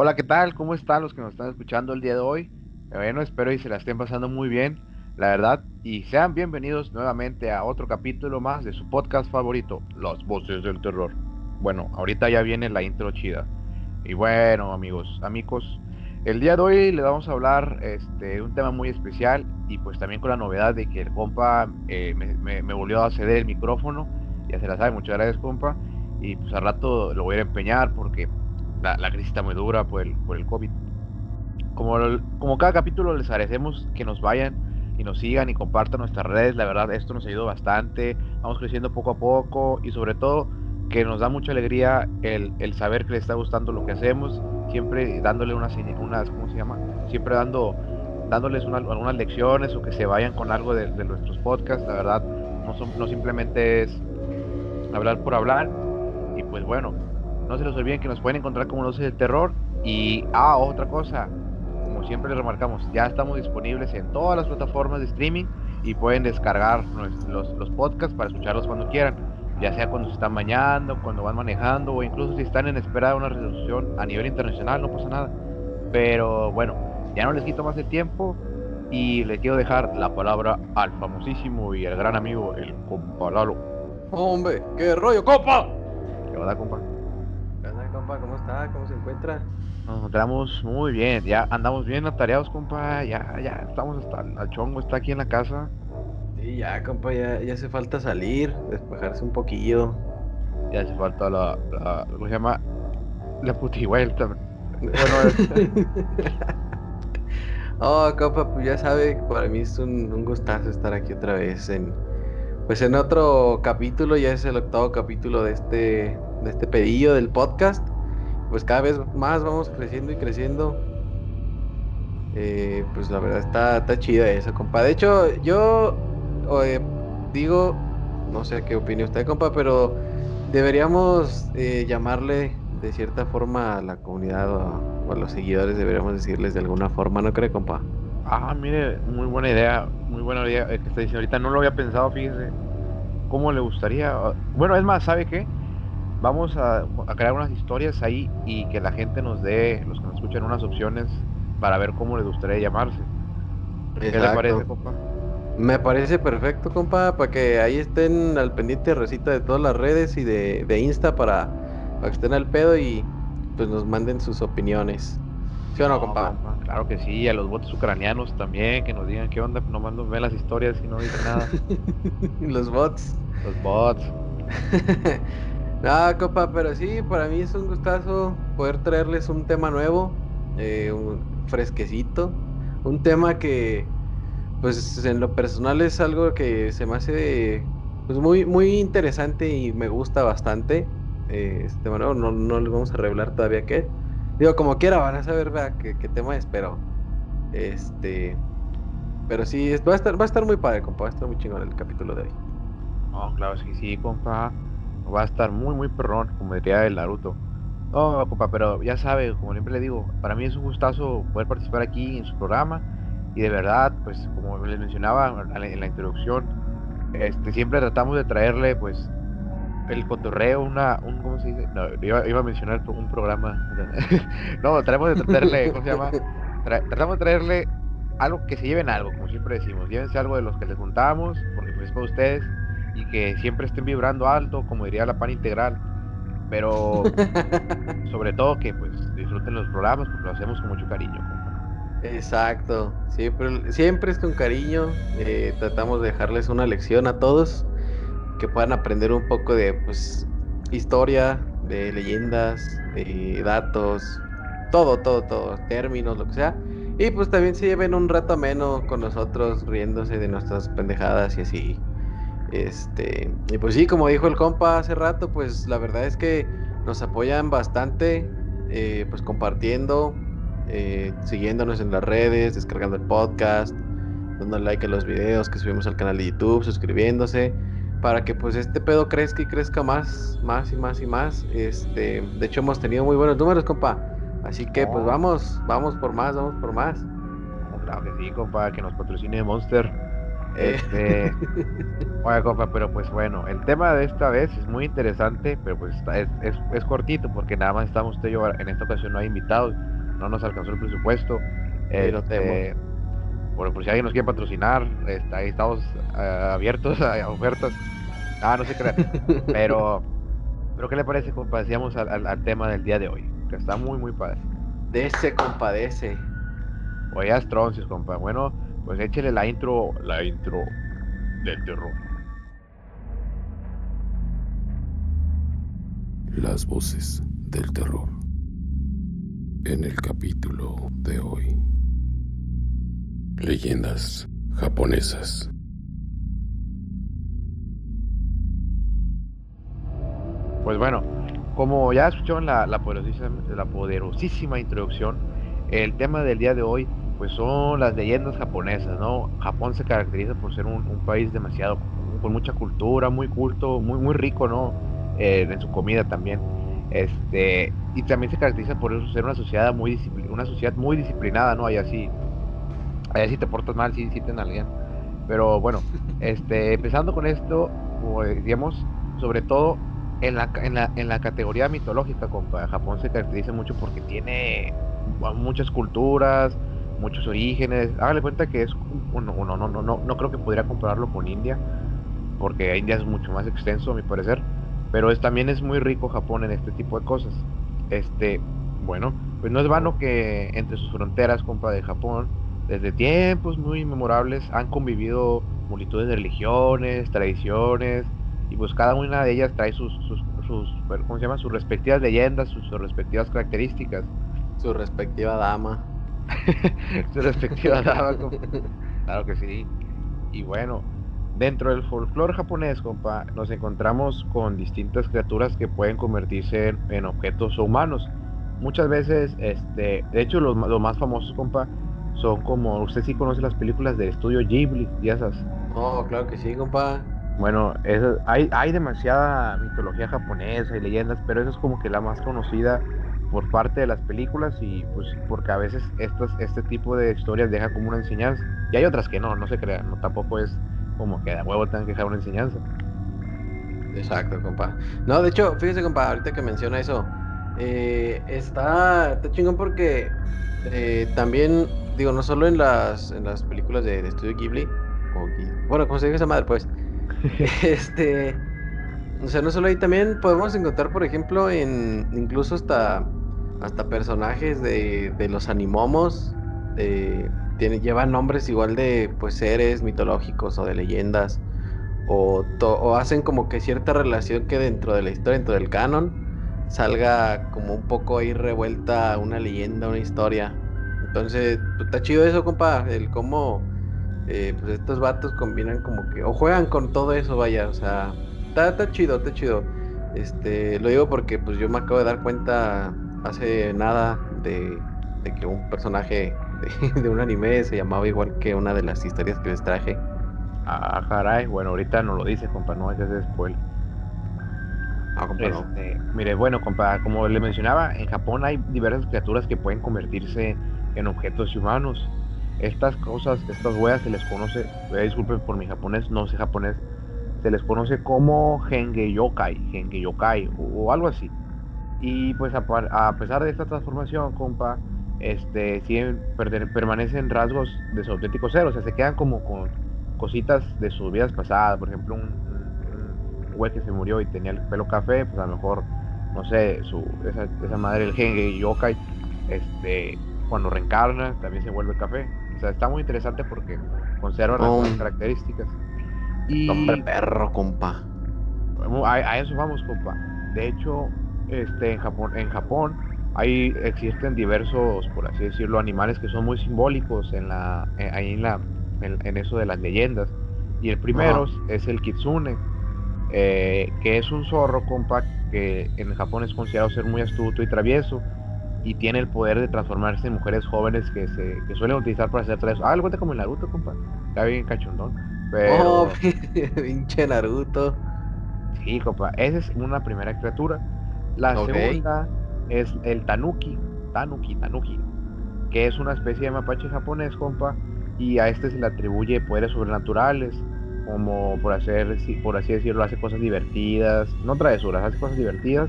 Hola, ¿qué tal? ¿Cómo están los que nos están escuchando el día de hoy? Bueno, espero y se la estén pasando muy bien, la verdad. Y sean bienvenidos nuevamente a otro capítulo más de su podcast favorito, Las Voces del Terror. Bueno, ahorita ya viene la intro chida. Y bueno, amigos, amigos, el día de hoy le vamos a hablar este, de un tema muy especial y pues también con la novedad de que el compa eh, me, me, volvió a ceder el micrófono. Ya se la sabe, muchas gracias, compa. Y pues al rato lo voy a empeñar porque la, la, crisis está muy dura por el, COVID. Como, cada capítulo les agradecemos que nos vayan y nos sigan y compartan nuestras redes. La verdad, esto nos ayudó bastante. Vamos creciendo poco a poco y sobre todo que nos da mucha alegría el, saber que les está gustando lo que hacemos. Siempre dándole unas, unas ¿cómo se llama? Siempre dando, dándoles algunas lecciones o que se vayan con algo de, de nuestros podcasts. La verdad, no, son, no simplemente es hablar por hablar. Y pues bueno, no se les olviden que nos pueden encontrar como Luces del Terror. Y, ah, otra cosa, como siempre les remarcamos, ya estamos disponibles en todas las plataformas de streaming y pueden descargar los, los podcasts para escucharlos cuando quieran, ya sea cuando se están bañando, cuando van manejando o incluso si están en espera de una resolución a nivel internacional, no pasa nada. Pero bueno, ya no les quito más el tiempo y les quiero dejar la palabra al famosísimo y al gran amigo, el compa Lalo. Hombre, qué rollo, compa. ¿Qué onda, compa? ¿Cómo está? ¿Cómo se encuentra? Nos encontramos muy bien, ya andamos bien atareados, compa, ya, ya estamos hasta el chongo, está aquí en la casa. Sí, ya, compa, ya, ya hace falta salir, despejarse un poquillo. Ya hace falta la, la ¿cómo se llama? La. Bueno, oh, compa, pues ya sabe, para mí es un, un gustazo estar aquí otra vez en, pues en otro capítulo, ya es el octavo capítulo de este, de este pedido del podcast pues cada vez más vamos creciendo y creciendo. Eh, pues la verdad está, está chida eso, compa. De hecho, yo digo, no sé qué opina usted, compa, pero deberíamos eh, llamarle de cierta forma a la comunidad o a, los seguidores, deberíamos decirles de alguna forma, ¿no cree, compa? Ah, mire, muy buena idea, muy buena idea que está diciendo ahorita. No lo había pensado, fíjese. ¿Cómo le gustaría? Bueno, es más, ¿sabe qué? Vamos a, crear unas historias ahí y que la gente nos dé, los que nos escuchen, unas opciones para ver cómo les gustaría llamarse. ¿Qué le parece, compa? Me parece perfecto, compa, para que ahí estén al pendiente recita de todas las redes y de, de Insta para, para, que estén al pedo y pues nos manden sus opiniones. ¿Sí o no, compa? Claro que sí, a los bots ucranianos también, que nos digan qué onda, nomás nos ven las historias y no dicen nada. los bots. Los bots. Nada, copa, pero sí, para mí es un gustazo poder traerles un tema nuevo, eh, un fresquecito, un tema que, pues en lo personal es algo que se me hace pues, muy, muy interesante y me gusta bastante. Eh, este tema nuevo, no, no les vamos a revelar todavía qué. Digo, como quiera, van a saber qué, qué tema es, pero este, pero sí, va a estar, va a estar muy padre, compa, va a estar muy chingón el capítulo de hoy. No, claro, sí, sí, compa va a estar muy, muy perrón, como diría el Naruto. No, compa, pero ya sabe, como siempre le digo, para mí es un gustazo poder participar aquí en su programa y de verdad, pues como les mencionaba en la introducción, este, siempre tratamos de traerle, pues, el cotorreo, una, un, ¿cómo se dice? No, iba, iba a mencionar un programa. no, tratamos de traerle, ¿cómo se llama? tratamos de traerle algo que se lleven algo, como siempre decimos, llévense algo de los que les juntamos, porque pues es para ustedes y que siempre estén vibrando alto, como diría la pan integral. Pero sobre todo que pues disfruten los programas porque lo hacemos con mucho cariño. Exacto, siempre, siempre es con cariño. Eh, tratamos de dejarles una lección a todos que puedan aprender un poco de pues historia, de leyendas, de datos, todo, todo, todo, términos, lo que sea. Y pues también se lleven un rato ameno con nosotros riéndose de nuestras pendejadas y así. Este, y pues sí, como dijo el compa hace rato, pues la verdad es que nos apoyan bastante, eh, pues compartiendo, eh, siguiéndonos en las redes, descargando el podcast, dando like a los videos que subimos al canal de YouTube, suscribiéndose, para que pues este pedo crezca y crezca más, más y más y más. Este, de hecho hemos tenido muy buenos números, compa. Así que pues vamos, vamos por más, vamos por más. Claro que sí, compa, que nos patrocine Monster. Este, oiga, compa, pero pues bueno, el tema de esta vez es muy interesante, pero pues es, es, es cortito porque nada más estamos usted y yo, en esta ocasión no hay invitados, no nos alcanzó el presupuesto. Este, por, por, si alguien nos quiere patrocinar, está, ahí estamos uh, abiertos a, ofertas. Ah, no se crean. pero, pero ¿qué le parece, compa? Decíamos al, al, al, tema del día de hoy, que está muy, muy padre. De ese compadece. Oye, Astroncis, compa. Bueno, pues échele la intro, la intro del terror. Las voces del terror. En el capítulo de hoy. Leyendas japonesas. Pues bueno, como ya escucharon la, la, poderosísima, la poderosísima introducción, el tema del día de hoy pues son las leyendas japonesas, ¿no? Japón se caracteriza por ser un, un país demasiado, con mucha cultura, muy culto, muy, muy rico, ¿no? Eh, en su comida también. Este, y también se caracteriza por ser una sociedad muy una sociedad muy disciplinada, ¿no? Allá sí, allá si te portas mal, sí, sí te alguien. Pero bueno, este, empezando con esto, pues, digamos, sobre todo en la, en la, en la categoría mitológica, compa, Japón se caracteriza mucho porque tiene muchas culturas, muchos orígenes. Hágale cuenta que es uno, uno no, no, no, no creo que podría compararlo con India, porque India es mucho más extenso a mi parecer, pero es, también es muy rico Japón en este tipo de cosas. Este, bueno, pues no es vano que entre sus fronteras, compa, de Japón, desde tiempos muy memorables han convivido multitudes de religiones, tradiciones, y pues cada una de ellas trae sus, sus, sus ¿cómo se llama? Sus respectivas leyendas, sus respectivas características. Su respectiva dama. su respectiva dama, compa. Claro que sí. Y bueno, dentro del folclore japonés, compa, nos encontramos con distintas criaturas que pueden convertirse en, en objetos o humanos. Muchas veces, este, de hecho, los, los, más famosos, compa, son como, usted sí conoce las películas del estudio Ghibli, ya esas. Oh, claro que sí, compa. Bueno, hay, hay demasiada mitología japonesa y leyendas, pero esa es como que la más conocida por parte de las películas y pues porque a veces estos, este tipo de historias deja como una enseñanza. Y hay otras que no, no se crean, no, tampoco es como que de huevo tengan que dejar una enseñanza. Exacto, compa. No, de hecho, fíjese, compa, ahorita que menciona eso, eh, está, está chingón porque eh, también, digo, no solo en las, en las películas de, de Estudio Ghibli, o, bueno, como se dice esa madre, pues, este, o sea, no solo ahí, también podemos encontrar, por ejemplo, en incluso hasta hasta personajes de, de los animomos llevan nombres igual de pues seres mitológicos o de leyendas o, to, hacen como que cierta relación que dentro de la historia, dentro del canon, salga como un poco ahí revuelta una leyenda, una historia. Entonces, pues, está chido eso, compa, el cómo eh, pues estos vatos combinan como que, o juegan con todo eso, vaya, o sea, está, está chido, está chido. Este, lo digo porque pues yo me acabo de dar cuenta hace nada de, de que un personaje de, de, un anime se llamaba igual que una de las historias que les traje. Ah, caray, bueno, ahorita no lo dice, compa, no es ese spoiler. Ah, compa, este, no. Mire, bueno, compa, como le mencionaba, en Japón hay diversas criaturas que pueden convertirse en objetos humanos. Estas cosas, estas huellas se les conoce, eh, disculpen por mi japonés, no sé japonés, se les conoce como Henge Yokai, Henge Yokai o, o algo así. Y pues a, a, pesar de esta transformación, compa, este, siguen, per, permanecen rasgos de su auténtico ser, o sea, se quedan como con cositas de sus vidas pasadas, por ejemplo, un, un, güey que se murió y tenía el pelo café, pues a lo mejor, no sé, su, esa, esa madre, el Henge Yokai, este, cuando reencarna también se vuelve café. O sea, está muy interesante porque conserva oh. las características. Y... Hombre perro, compa. A, a eso vamos, compa. De hecho, este, en Japón, en Japón hay, existen diversos, por así decirlo, animales que son muy simbólicos en la, en, ahí en, la, en, en, eso de las leyendas. Y el primero Ajá. es el kitsune, eh, que es un zorro, compa, que en Japón es considerado ser muy astuto y travieso y tiene el poder de transformarse en mujeres jóvenes que se que suelen utilizar para hacer traviesos. Ah, algo como el Naruto, compa. Está bien cachondón. Pero... Oh, pinche Naruto. Sí, compa. Esa es una primera criatura. La okay. segunda es el tanuki, tanuki, tanuki, que es una especie de mapache japonés, compa, y a este se le atribuye poderes sobrenaturales, como por hacer, por así decirlo, hace cosas divertidas, no travesuras, hace cosas divertidas.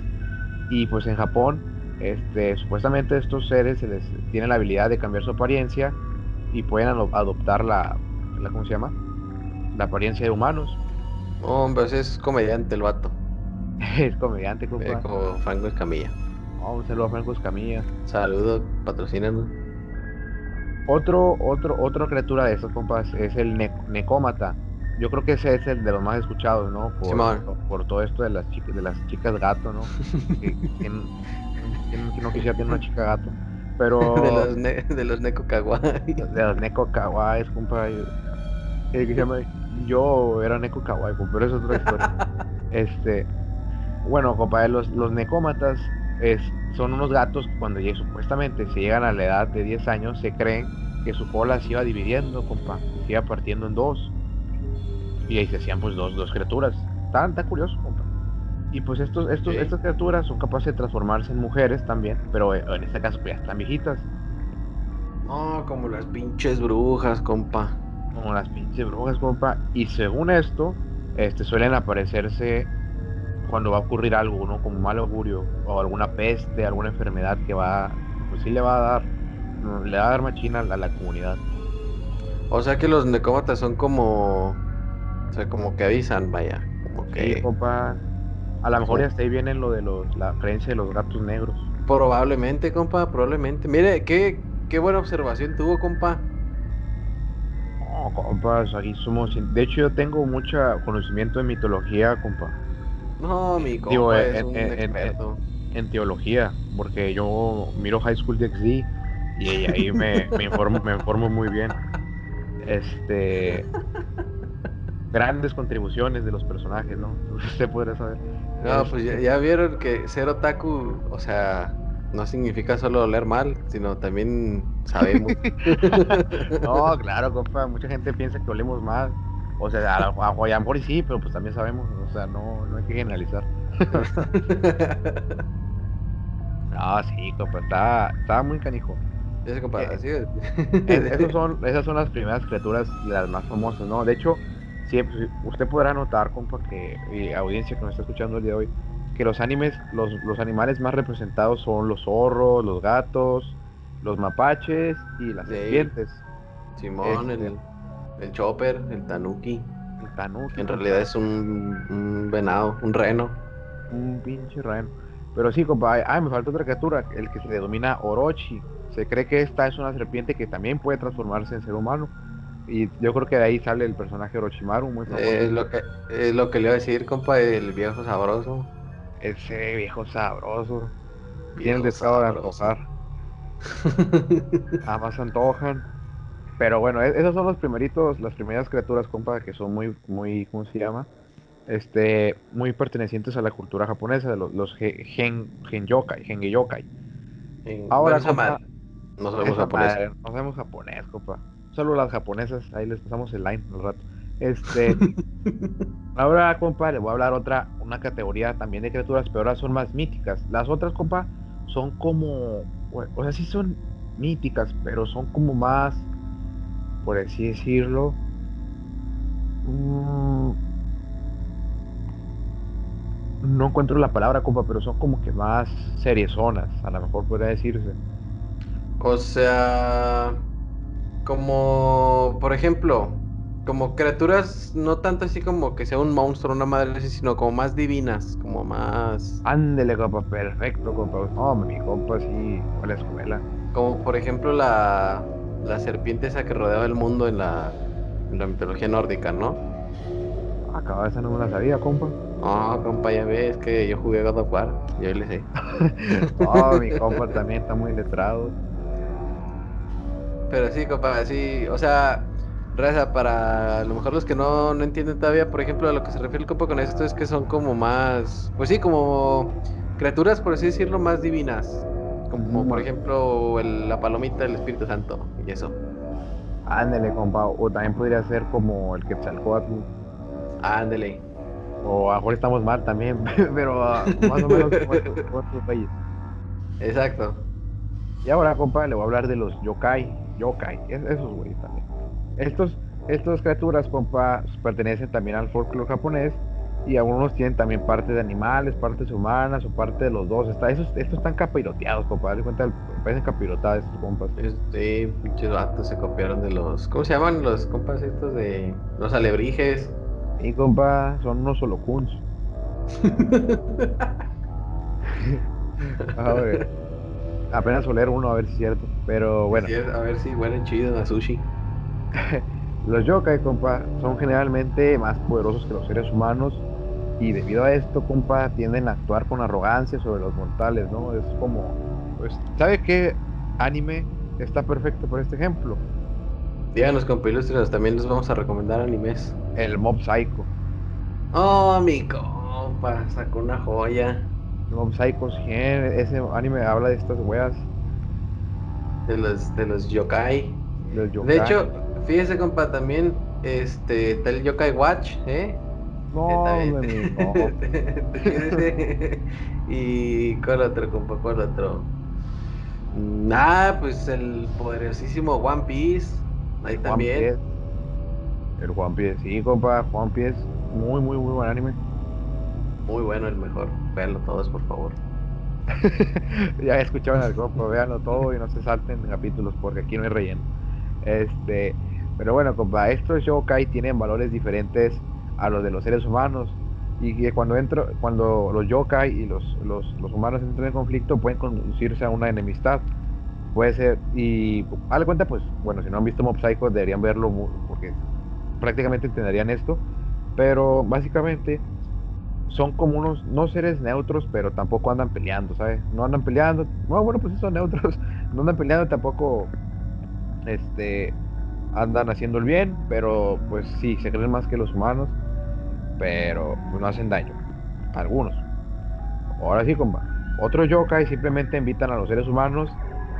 Y pues en Japón, este, supuestamente estos seres se les tienen la habilidad de cambiar su apariencia y pueden adoptar la, la ¿cómo se llama? La apariencia de humanos. Hombre, es comediante el vato. es comediante, compa. Eh, como Franco Escamilla. Oh, un saludo a Franco Escamilla. Saludos, patrocínanos. Otro, otro, otra criatura de estos compas es el necómata. Yo creo que ese es el de los más escuchados, ¿no? Por, por todo esto de las chicas, de las chicas gato, ¿no? ¿Quién, no quisiera tener una chica gato? Pero. De los, ne de los kawaii. De los neko kawaii, compa. llama, yo era neko kawaii, pero eso es otra historia. este. Bueno, compa, los, los necómatas es, son unos gatos que cuando supuestamente se llegan a la edad de 10 años, se creen que su cola se iba dividiendo, compa, se iba partiendo en dos. Y ahí se hacían pues dos, dos criaturas. Tan, tan curioso, compa. Y pues estos, estos, estas criaturas son capaces de transformarse en mujeres también, pero eh, en este caso pues ya están viejitas. No, como las pinches brujas, compa. Como las pinches brujas, compa. Y según esto, este, suelen aparecerse cuando va a ocurrir algo, ¿no? Como mal augurio, o alguna peste, alguna enfermedad que va, pues sí le va a dar, le va a dar machina a la, comunidad. O sea que los necómatas son como, o sea, como que avisan, vaya, como que... Sí, compa, a lo mejor ya hasta ahí viene lo de los, la creencia de los gatos negros. Probablemente, compa, probablemente. Mire, qué, qué buena observación tuvo, compa. No, compa, aquí somos... De hecho, yo tengo mucho conocimiento de mitología, compa. No, mi compa es un experto. En, teología, porque yo miro High School DxD y ahí me, me, informo, me informo muy bien. Este grandes contribuciones de los personajes, ¿no? Usted podrá saber. No, pues ya, vieron que ser otaku, o sea, no significa solo leer mal, sino también sabemos. no, claro, compa, mucha gente piensa que olemos mal. O sea, a, a, y sí, pero pues también sabemos, o sea, no, no hay que generalizar. no, sí, compa, está, está muy canijo. Ese compa, eh, así es. son, esas son las primeras criaturas, las más famosas, ¿no? De hecho, siempre, usted podrá notar, compa, que y audiencia que nos está escuchando el día de hoy, que los animes, los, los animales más representados son los zorros, los gatos, los mapaches y las serpientes. Simón, este, el chopper, el tanuki. El tanuki. En realidad es un, venado, un reno. Un pinche reno. Pero sí, compa, ay, me falta otra criatura, el que se denomina Orochi. Se cree que esta es una serpiente que también puede transformarse en ser humano. Y yo creo que de ahí sale el personaje Orochimaru, muy famoso. Es lo que, es lo que le iba a decir, compa, el viejo sabroso. Ese viejo sabroso. Bien deseado de antojar. Ambas antojan. Pero bueno, e-, esos son los primeritos, las primeras criaturas, compa, que son muy, muy, ¿cómo se llama? Este, muy pertenecientes a la cultura japonesa, los, los gen, gen yokai, gen yokai. Ahora, compa, no sabemos japonés. no sabemos japonés, compa. Solo las japonesas, ahí les pasamos el line al rato. Este, ahora, compa, le voy a hablar otra, una categoría también de criaturas, pero ahora son más míticas. Las otras, compa, son como, o sea, sí son míticas, pero son como más por así decirlo, mm, no encuentro la palabra, compa, pero son como que más seriezonas, a lo mejor podría decirse. O sea, como, por ejemplo, como criaturas, no tanto así como que sea un monstruo, una madre así, sino como más divinas, como más... Ándele, compa, perfecto, compa. No, mi compa, sí, a la escuela. Como por ejemplo la, la serpiente esa que rodeaba el mundo en la, en la mitología nórdica, ¿no? Acaba esa no me la sabía, compa. No, compa, ya ves que yo jugué God of War, yo le sé. oh, mi compa también está muy letrado. Pero sí, compa, sí, o sea, Raza, para a lo mejor los que no, no entienden todavía, por ejemplo, a lo que se refiere el compa con esto es que son como más, pues sí, como criaturas, por así decirlo, más divinas. Como por ejemplo la palomita del Espíritu Santo y eso. Ándele, compa. O también podría ser como el Quetzalcoatl. Ándele. O a lo mejor estamos mal también, pero ah, más o menos como otros países. Exacto. Y ahora, compa, le voy a hablar de los yokai. Yokai, esos güeyes también. Estos, estas criaturas, compa, pertenecen también al folclore japonés y algunos tienen también parte de animales, partes humanas o parte de los dos. Está, esos, estos están capiroteados, compa. Dale cuenta, parecen capirotados estos compas. Sí, pinches vatos se copiaron de los. ¿Cómo se llaman los compas estos de. Los alebrijes? Y compa, son unos holocuns. a ver, apenas oler uno, a ver si es cierto. Pero bueno. a ver si huelen chido a sushi. los yokai, compa, son generalmente más poderosos que los seres humanos. Y debido a esto, compa, tienden a actuar con arrogancia sobre los mortales, ¿no? Es como. Pues, ¿sabe qué anime está perfecto por este ejemplo? Díganos, compa, ilustrados, también les vamos a recomendar animes. El Mob Psycho. Oh, mi compa, sacó una joya. Mob Psycho 100, ese anime habla de estas weas. De los, de los yokai. De hecho, fíjese, compa, también este, está el Yokai Watch, ¿eh? No, no. y ¿cuál otro, compa? ¿Cuál otro? Ah, pues el poderosísimo One Piece. Ahí también. El One Piece, sí, compa, One Piece. Muy, muy, muy buen anime. Muy bueno, el mejor. Véanlo todos, por favor. ya escucharon al compa, véanlo todo y no se salten capítulos porque aquí no hay relleno. Este, pero bueno, compa, estos yokai tienen valores diferentes a los de los seres humanos. Y que cuando entro, cuando los yokai y los, los, los, humanos entran en conflicto pueden conducirse a una enemistad. Puede ser, y a la cuenta, pues, bueno, si no han visto Mob Psycho deberían verlo porque prácticamente entenderían esto, pero básicamente son como unos, no seres neutros, pero tampoco andan peleando, ¿sabes? No andan peleando, no, bueno, pues son neutros, no andan peleando, tampoco, este, andan haciendo el bien, pero pues sí, se creen más que los humanos, pero pues, no hacen daño, algunos. Ahora sí, compa, otros yokai simplemente invitan a los seres humanos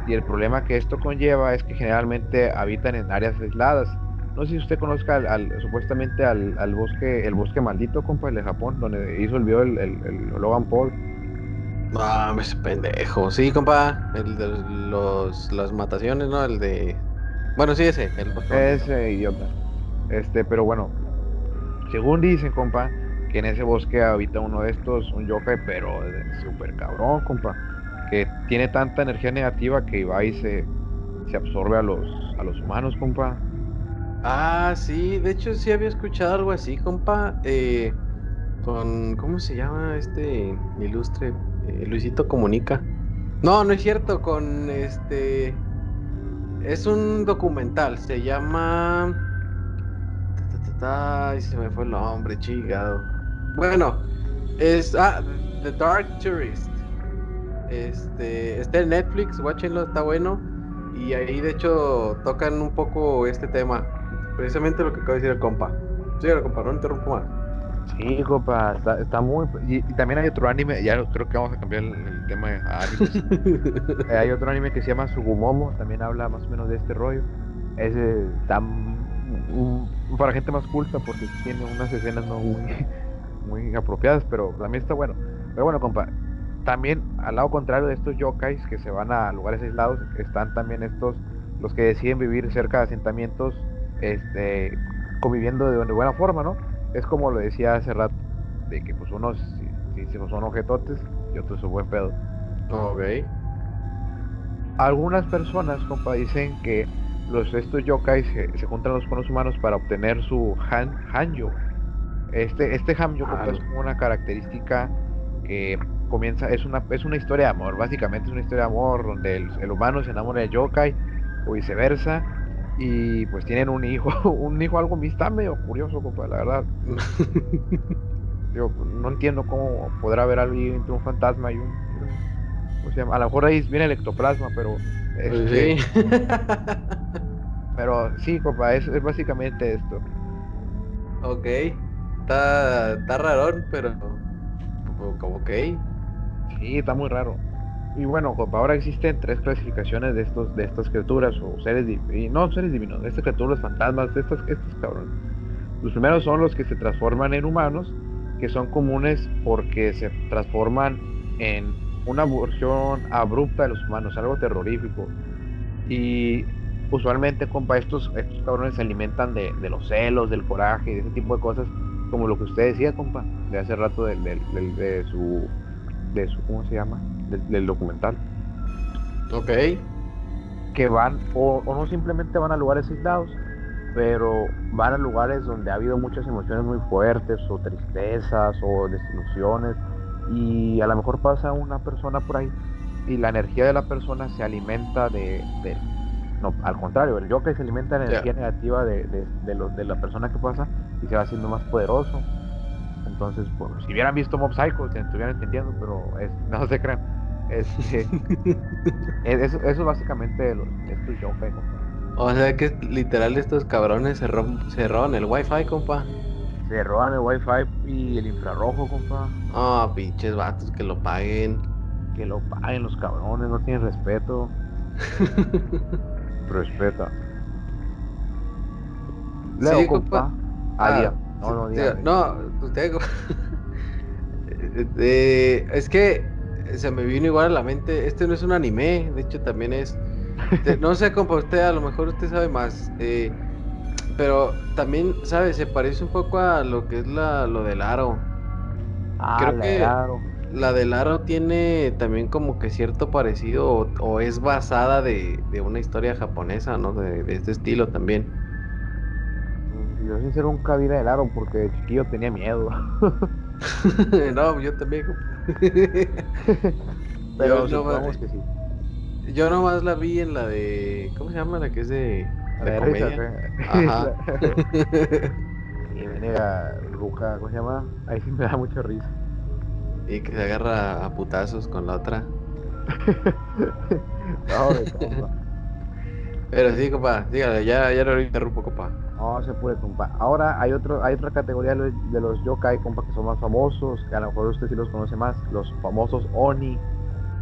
y el problema que esto conlleva es que generalmente habitan en áreas aisladas no sé si usted conozca al, supuestamente al, bosque, el bosque maldito, compa, el de Japón, donde hizo el video el, Logan Paul. No, ese pendejo. Sí, compa, el de los, las mataciones, ¿no? El de... Bueno, sí, ese. El ese idiota. Este, pero bueno, según dicen, compa, que en ese bosque habita uno de estos, un yokai, pero súper cabrón, compa. Que tiene tanta energía negativa que va y se, se absorbe a los, a los humanos, compa. Ah, sí, de hecho sí había escuchado algo así, compa. Eh, con, ¿cómo se llama este ilustre? Eh, Luisito Comunica. No, no es cierto, con este... Es un documental, se llama... Ay, se me fue el nombre, chingado. Bueno, es... Ah, The Dark Tourist. Este, está en Netflix, watchenlo, está bueno. Y ahí de hecho tocan un poco este tema precisamente lo que acaba de decir el compa. Sí, el compa, no interrumpo más. Sí, compa, está, muy. Y, también hay otro anime, ya creo que vamos a cambiar el, tema de animes. Eh, hay otro anime que se llama Sugumomo, también habla más o menos de este rollo. Ese está para gente más culta porque tiene unas escenas no muy, muy apropiadas, pero también está bueno. Pero bueno, compa, también al lado contrario de estos yokais que se van a lugares aislados, están también estos, los que deciden vivir cerca de asentamientos este, conviviendo de, buena forma, ¿no? Es como lo decía hace rato, de que pues unos si, son objetotes y otros son buen pedo. Ok. Algunas personas, compa, dicen que los estos yokai se, juntan los, con los humanos para obtener su han, hanjo. Este, este hanjo es como una característica que comienza, es una, es una historia de amor, básicamente es una historia de amor donde el, el humano se enamora de yokai o viceversa y pues tienen un hijo, un hijo algo está medio curioso, compa, la verdad. Yo no entiendo cómo podrá haber alguien entre un fantasma y un, a lo mejor ahí viene el ectoplasma, pero este, sí. pero sí, compa, es, es, básicamente esto. Ok, está, está rarón, pero como ok. Sí, está muy raro. Y bueno, ahora existen tres clasificaciones de estos de estas criaturas o seres divinos, no seres divinos, estas criaturas fantasmas, estos, estos cabrones. Los primeros son los que se transforman en humanos, que son comunes porque se transforman en una versión abrupta de los humanos, algo terrorífico. Y usualmente, compa, estos, estos cabrones se alimentan de, de los celos, del coraje, de ese tipo de cosas, como lo que usted decía, compa, de hace rato del, del- del- de su, de su, ¿cómo se llama? Del, del documental. Ok. Que van, o, o no simplemente van a lugares aislados, pero van a lugares donde ha habido muchas emociones muy fuertes, o tristezas, o desilusiones, y a lo mejor pasa una persona por ahí, y la energía de la persona se alimenta de, de- no, al contrario, el yokai se alimenta de energía negativa de, de, de lo- de la persona que pasa y se va haciendo más poderoso. Entonces, pues, si hubieran visto Mob Psycho, se estuvieran entendiendo, pero es- no se crean. Este, es- eso, eso es básicamente los, estos yokai, compa. O sea que literal estos cabrones se, se roban el wifi, compa. Se roban el wifi y el infrarrojo, compa. Ah, pinches vatos que lo paguen. Que lo paguen los cabrones, no tienen respeto. Respeta. Leo, Sí, compa. compa. Ah, Ah. No, no, Diga, no, usted. Eh, es que se me vino igual a la mente. Este no es un anime, de hecho también es. no sé, compa, usted a lo mejor usted sabe más. eh, pero también, ¿sabe? Se parece un poco a lo que es la, lo del aro. Ah, creo que- claro. La del aro tiene también como que cierto parecido o, o es basada de, de una historia japonesa, ¿no? De, de este estilo también. Yo sincero nunca vi el aro porque de chiquillo tenía miedo. no, yo también. Pero Yo no, supongamos que sí. Yo nomás la vi en la de. ¿Cómo se llama? La que es de. La de de risa, comedia. ¿qué? Ajá. y viene a Ruca, ¿cómo se llama? Ahí sí me da mucha risa. Y que se agarra a putazos con la otra. No, de compa. Pero sí, compa, dígale, ya, ya lo interrumpo, compa. No se puede, compa. Ahora hay otro, hay otra categoría de los, yokai, compa, que son más famosos, que a lo mejor usted sí los conoce más, los famosos oni.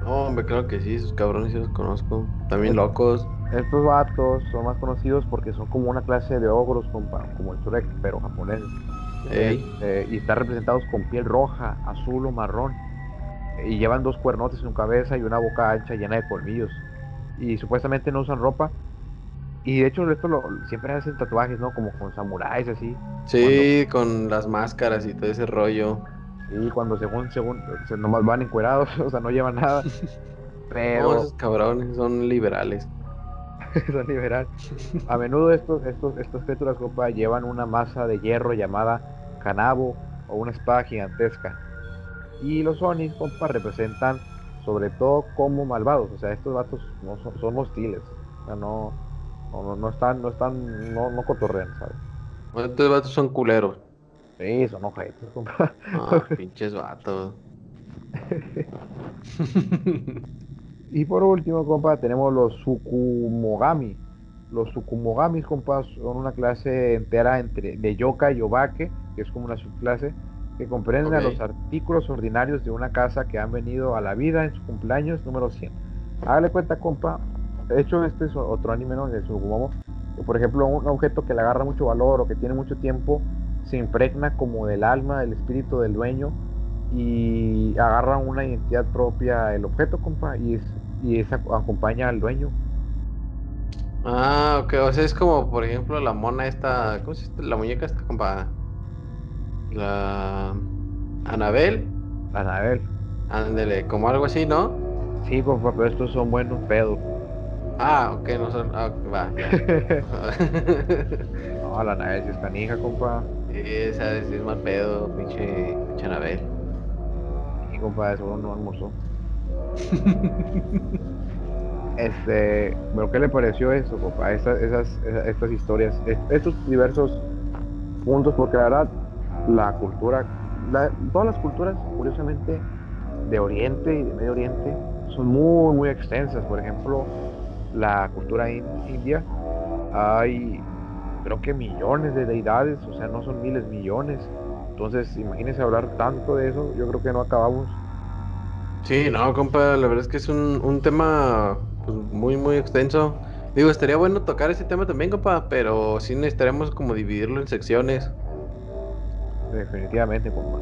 No, hombre, claro que sí, esos cabrones sí los conozco. También locos. Estos vatos son más conocidos porque son como una clase de ogros, compa, como el Shrek, pero japoneses. Eh, y están representados con piel roja, azul o marrón. Y llevan dos cuernotes en su cabeza y una boca ancha llena de colmillos. Y supuestamente no usan ropa. Y de hecho esto lo, siempre hacen tatuajes, ¿no? Como con samuráis así. Sí, con las máscaras y todo ese rollo. Y cuando según, según, se nomás van encuerados, o sea, no llevan nada. No, Pero esos cabrones son liberales. son liberal. A menudo estos, estos, estas criaturas, compa, llevan una masa de hierro llamada kanabo o una espada gigantesca. Y los onis, compa, representan sobre todo como malvados. O sea, estos vatos no son, son hostiles. O sea, no, no, no- están, no están, no, no cotorrean, ¿sabes? Estos vatos son culeros. Sí, son ojetes, compa. Ah, pinches vatos. Y por último, compa, tenemos los Sukumogami. Los Sukumogamis, compa, son una clase entera entre, de yoka y obake, que es como una subclase, que comprenden a los artículos ordinarios de una casa que han venido a la vida en su cumpleaños número 100. Hágale cuenta, compa. De hecho, este es otro anime, ¿no? De Sukumomo. Por ejemplo, un objeto que le agarra mucho valor o que tiene mucho tiempo se impregna como del alma, del espíritu del dueño y agarra una identidad propia el objeto, compa, y, es, y esa acompaña al dueño. Ah, ok, o sea, es como, por ejemplo, la mona esta, ¿cómo se llama? La muñeca esta, compa. La... Anabel, Anabel. ándele, como algo así, ¿no? Sí, compa, pero estos son buenos pedos. Ah, ok, no son, ah, va, no, la Anabel sí es canija, compa. Esa es, es mal pedo, pinche, pinche Anabel. Y compa, eso no almorzó. Este, pero ¿qué le pareció eso, compa? Esas, esas, estas historias, est- estos diversos puntos, porque la verdad, la cultura, todas las culturas, curiosamente, de Oriente y de Medio Oriente, son muy, muy extensas. Por ejemplo, la cultura in- india, hay creo que millones de deidades, o sea, no son miles, millones. Entonces, imagínense hablar tanto de eso, yo creo que no acabamos. Sí, no, compa, la verdad es que es un, un tema pues, muy, muy extenso. Digo, estaría bueno tocar ese tema también, compa, pero sí necesitaremos como dividirlo en secciones. Definitivamente, compa.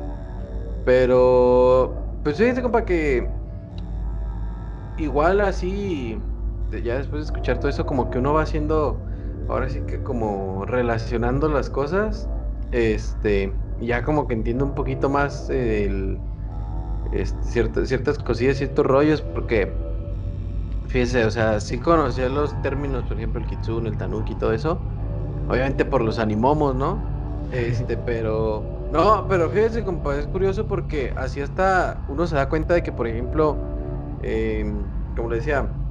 Pero, pues fíjate, compa, que igual así, ya después de escuchar todo eso, como que uno va haciendo, ahora sí que como relacionando las cosas, este, ya como que entiendo un poquito más el, este, ciertas, ciertas cosillas, ciertos rollos, porque, fíjese, o sea, sí conocía los términos, por ejemplo, el kitsune, el tanuki y todo eso, obviamente por los animomos, ¿no? Este, pero, no, pero fíjese, compa, es curioso porque así hasta uno se da cuenta de que, por ejemplo, eh, como le decía,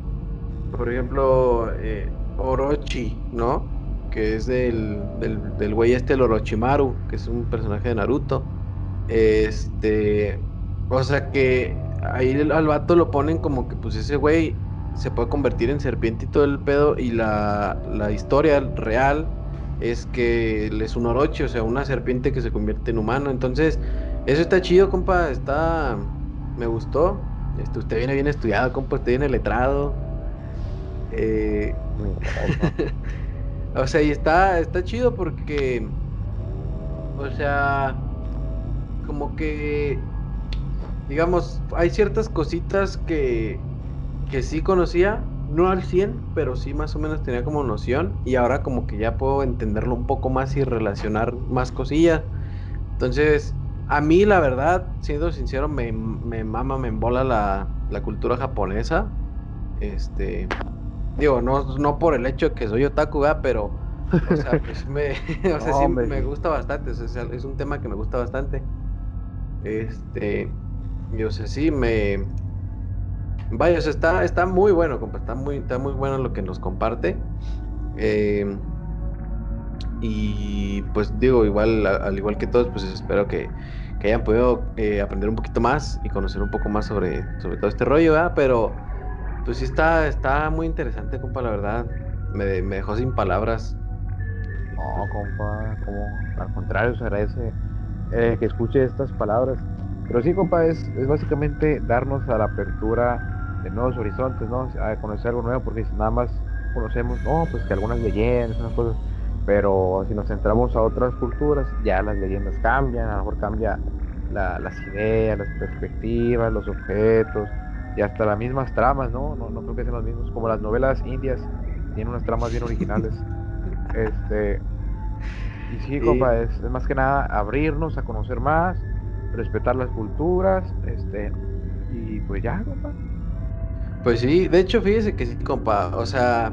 por ejemplo, eh, Orochi, ¿no? Que es del, del, del güey este, el Orochimaru, que es un personaje de Naruto. Este, o sea que ahí al vato lo ponen como que pues ese güey se puede convertir en serpiente y todo el pedo y la, la historia real es que él es un Orochi, o sea, una serpiente que se convierte en humano. Entonces, eso está chido, compa, está... Me gustó. Este, usted viene bien estudiado, compa, usted viene letrado. Eh, o sea, y está, está chido porque, o sea, como que, digamos, hay ciertas cositas que, que sí conocía, no al 100, pero sí más o menos tenía como noción y ahora como que ya puedo entenderlo un poco más y relacionar más cosillas. Entonces, a mí la verdad, siendo sincero, me, me mama, me embola la, la cultura japonesa. Este, Digo, no, no por el hecho de que soy otaku, ¿verdad? pero, o sea, pues me, o sea, sí, me gusta bastante, o sea, es un tema que me gusta bastante. Este, yo sé, sí, me... Vaya, está, está muy bueno, compa, está muy, está muy bueno lo que nos comparte. Eh, y pues digo, igual, al igual que todos, pues espero que, que hayan podido eh, aprender un poquito más y conocer un poco más sobre, sobre todo este rollo, ¿verdad? Pero pues sí está, está muy interesante, compa, la verdad. Me, dejó sin palabras. No, compa, como al contrario, se agradece eh, que escuche estas palabras. Pero sí, compa, es, es básicamente darnos a la apertura de nuevos horizontes, ¿no? A conocer algo nuevo, porque nada más conocemos, no, pues que algunas leyendas, unas cosas, pero si nos centramos a otras culturas, ya las leyendas cambian, a lo mejor cambia las ideas, las perspectivas, los objetos, y hasta las mismas tramas, ¿no? No, no creo que sean las mismas, como las novelas indias, tienen unas tramas bien originales. este, y sí, compa, es, más que nada abrirnos a conocer más, respetar las culturas, este, y pues ya, compa. Pues sí, de hecho, fíjese que sí, compa, o sea,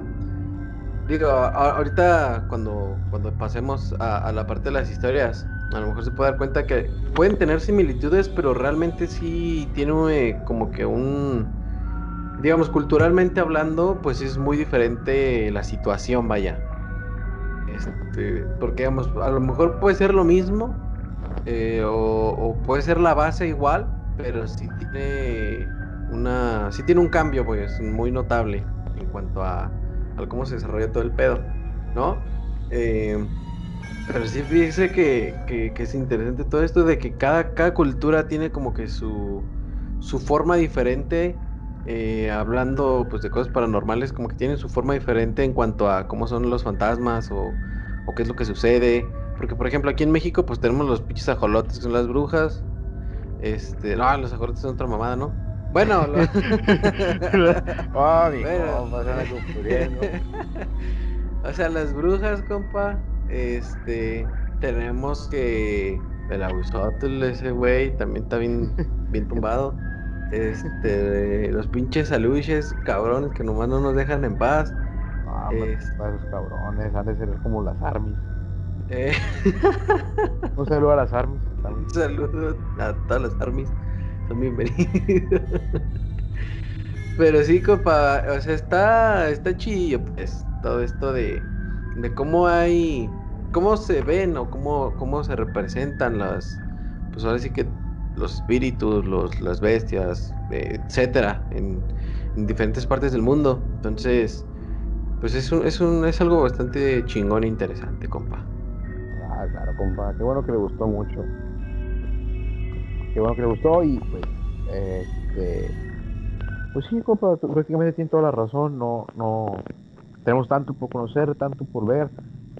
digo, ahorita cuando, cuando pasemos a la parte de las historias, a lo mejor se puede dar cuenta que pueden tener similitudes, pero realmente sí tiene eh, como que un, digamos, culturalmente hablando, pues es muy diferente la situación, vaya. Este, porque, digamos, a lo mejor puede ser lo mismo, eh, o, puede ser la base igual, pero sí tiene una, sí tiene un cambio, pues, muy notable en cuanto a, cómo se desarrolla todo el pedo, ¿no? Eh, pero sí fíjese que, que, es interesante todo esto de que cada, cada cultura tiene como que su, su forma diferente, eh, hablando pues de cosas paranormales, como que tienen su forma diferente en cuanto a cómo son los fantasmas o qué es lo que sucede. Porque por ejemplo aquí en México pues tenemos los pinches ajolotes que son las brujas. Este, no, los ajolotes son otra mamada, ¿no? Bueno, lo... oh, o sea, las brujas, compa, este, tenemos que el Aguisotl, ese güey, también está bien, bien tumbado. Este, los pinches aluches, cabrones, que nomás no nos dejan en paz. Ah, pues, esos cabrones, han de ser como las armies. Eh. Un saludo a las armies. Un saludo a todas las armies. Son bienvenidos. Pero sí, compa, o sea, está, está chillo, pues, todo esto de, de cómo hay cómo se ven o cómo, cómo se representan las, pues ahora sí que los espíritus, los, las bestias, etcétera, en, diferentes partes del mundo. Entonces, pues es, un, es, un, es algo bastante chingón e interesante, compa. Ah, claro, compa. Qué bueno que le gustó mucho. Qué bueno que le gustó y pues, este, pues sí, compa, prácticamente tiene toda la razón. No, no, tenemos tanto por conocer, tanto por ver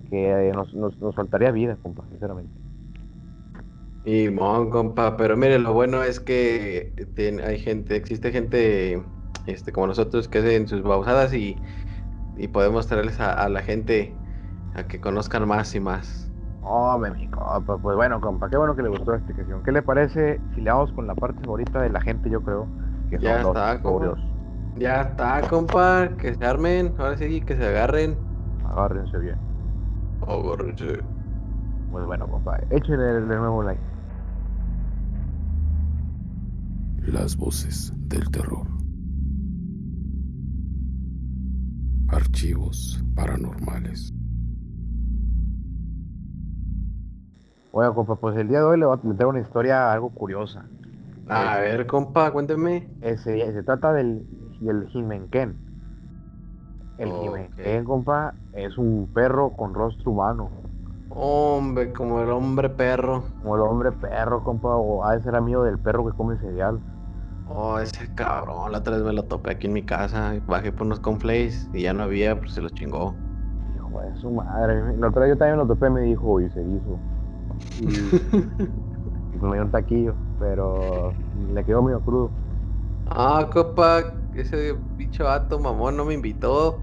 que eh, nos, nos, nos, faltaría vida, compa, sinceramente. Y mon, compa, pero mire, lo bueno es que hay gente, existe gente este, como nosotros, que hacen sus babosadas y, y podemos traerles a la gente a que conozcan más y más. Hombre, mi compa, pues bueno, compa, qué bueno que le gustó la explicación. ¿Qué le parece si le vamos con la parte favorita de la gente, yo creo? Que son Ya los está, compa. Ya está, compa, que se armen, ahora sí que se agarren. Agárrense bien. Agárrense. Pues bueno, compa, échenle de nuevo like. Las voces del terror. Archivos paranormales. Bueno, compa, pues el día de hoy le voy a meter una historia algo curiosa. A ver, compa, cuénteme. Ese, se trata del, del Jimenken. El Ok. Jimenken, compa, es un perro con rostro humano. Hombre, como el hombre perro. Como el hombre perro, compa, o ha de ser amigo del perro que come cereal. Oh, ese cabrón, la otra vez me lo topé aquí en mi casa. Bajé por unos conflays y ya no había, pues se los chingó. Hijo de su madre. La otra vez yo también lo topé me dijo, y se hizo. Y, y me dio un taquillo, pero le quedó medio crudo. Ah, compa, ese bicho vato mamón no me invitó.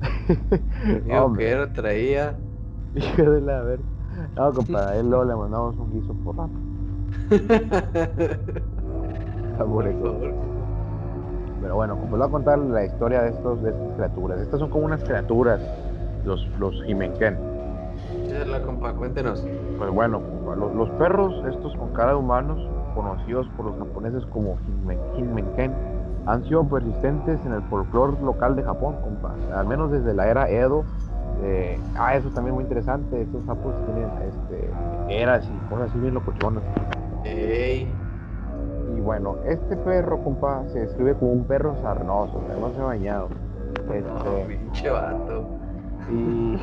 Digo que era, traía. Hijo de la ver. No, compa, a él luego le mandamos un guiso por rato. Pero bueno, como voy a contar la historia de, estos, de estas criaturas. Estas son como unas criaturas, los, los Jimenken. Échala, compa, cuéntenos. Pues bueno, compa, los, los perros, estos con cara de humanos, conocidos por los japoneses como Hinmen- Hinmenken, han sido persistentes en el folclore local de Japón, compa. Al menos desde la era Edo. eh, ah, eso también muy interesante. Estos sapos tienen este, eras y cosas así bien locochonas. Ey, Y bueno, este perro, compa, se describe como un perro sarnoso, además se ha bañado. no, Este, pinche vato. y.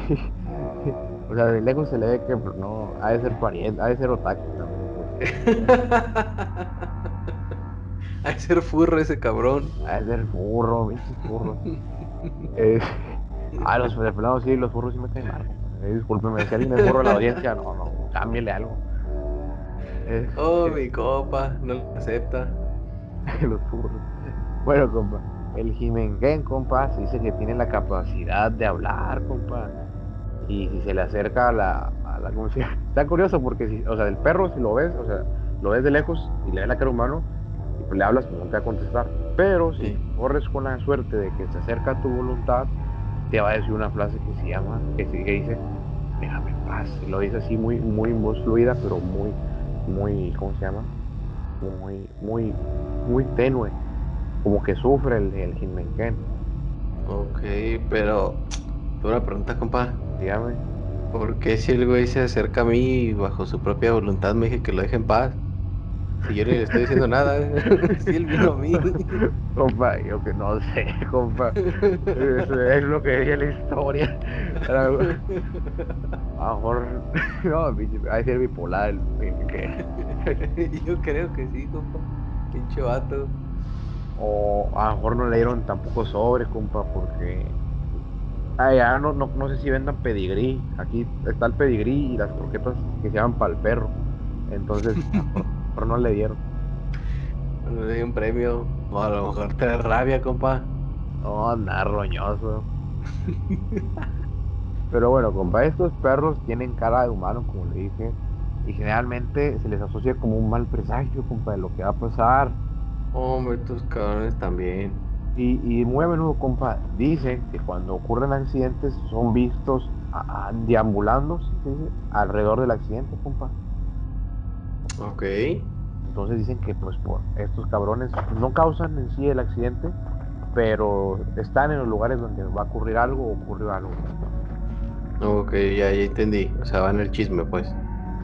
o sea, de lejos se le ve que pues, no, ha de ser pariente, ha de ser otaku también. Hay que ser furro ese cabrón. Ha de ser burro, pinches burros. Eh, ah, los pelados sí, los burros sí me caen mal. Eh, discúlpeme, si alguien es burro en la audiencia, no, no, cámbiale algo. Eh, Oh, mi copa, no lo acepta. los burros. Bueno, compa, el Jimengen, compa, se dice que tiene la capacidad de hablar, compa. Y si se le acerca a la, a la ¿cómo se llama? Está curioso porque, si, o sea, el perro, si lo ves, o sea, lo ves de lejos y le ves la cara humano, y pues le hablas, pues no te va a contestar. Pero si Sí. corres con la suerte de que se acerca a tu voluntad, te va a decir una frase que se llama, que, se- que dice, déjame en paz. Y lo dice así muy, muy en voz fluida, pero muy, muy, ¿cómo se llama? Muy, muy, muy tenue. Como que sufre el, el Jinmenken. Ok, pero. Una pregunta, compa. Dígame. ¿Por qué si el güey se acerca a mí y bajo su propia voluntad me dije que lo deje en paz? Si yo ni le estoy diciendo nada. si él vino a mí. Compa, yo que no sé, compa. Eso es lo que dice la historia. A lo a lo mejor, no, hay que ser bipolar. el- yo creo que sí, compa. Pinche vato. O a lo mejor no le dieron tampoco sobres, compa, porque. Ah, ya no, no, no sé si vendan pedigrí. Aquí está el pedigrí y las croquetas que se llaman para el perro. Entonces, a lo mejor- a lo mejor no le dieron. No le di un premio. O a lo mejor te da rabia, compa. No, anda roñoso. Pero bueno, compa, estos perros tienen cara de humano, como le dije, y generalmente se les asocia como un mal presagio, compa, de lo que va a pasar. Hombre, tus cabrones también. Y, y muy a menudo, compa, dicen que cuando ocurren accidentes son vistos a- a- deambulando alrededor del accidente, compa. Ok. Entonces dicen que pues por estos cabrones no causan en sí el accidente, pero están en los lugares donde va a ocurrir algo o ocurrió algo. Ok, ya, ya entendí. O sea, va en el chisme, pues.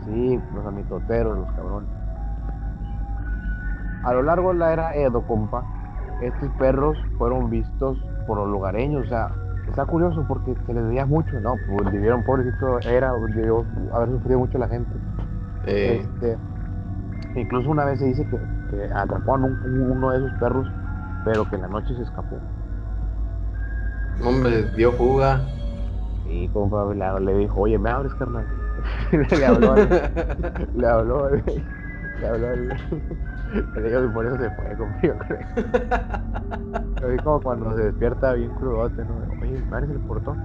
Sí, los amitoteros, los cabrones. A lo largo de la era Edo, compa, estos perros fueron vistos por los lugareños. O sea, está curioso porque se les veía mucho, ¿no? Pues vivieron, pobrecito, era, debió haber sufrido mucho la gente. Eh, Este, incluso una vez se dice que, que atraparon un- uno de esos perros, pero que en la noche se escapó. hombre, dio fuga. Y compa le, le dijo, oye, ¿me abres, carnal? le habló, le habló, Le habló el. Digo, por eso se fue conmigo, creo. Lo como cuando se despierta bien crudote, ¿no? Oye, ¿me abres el portón?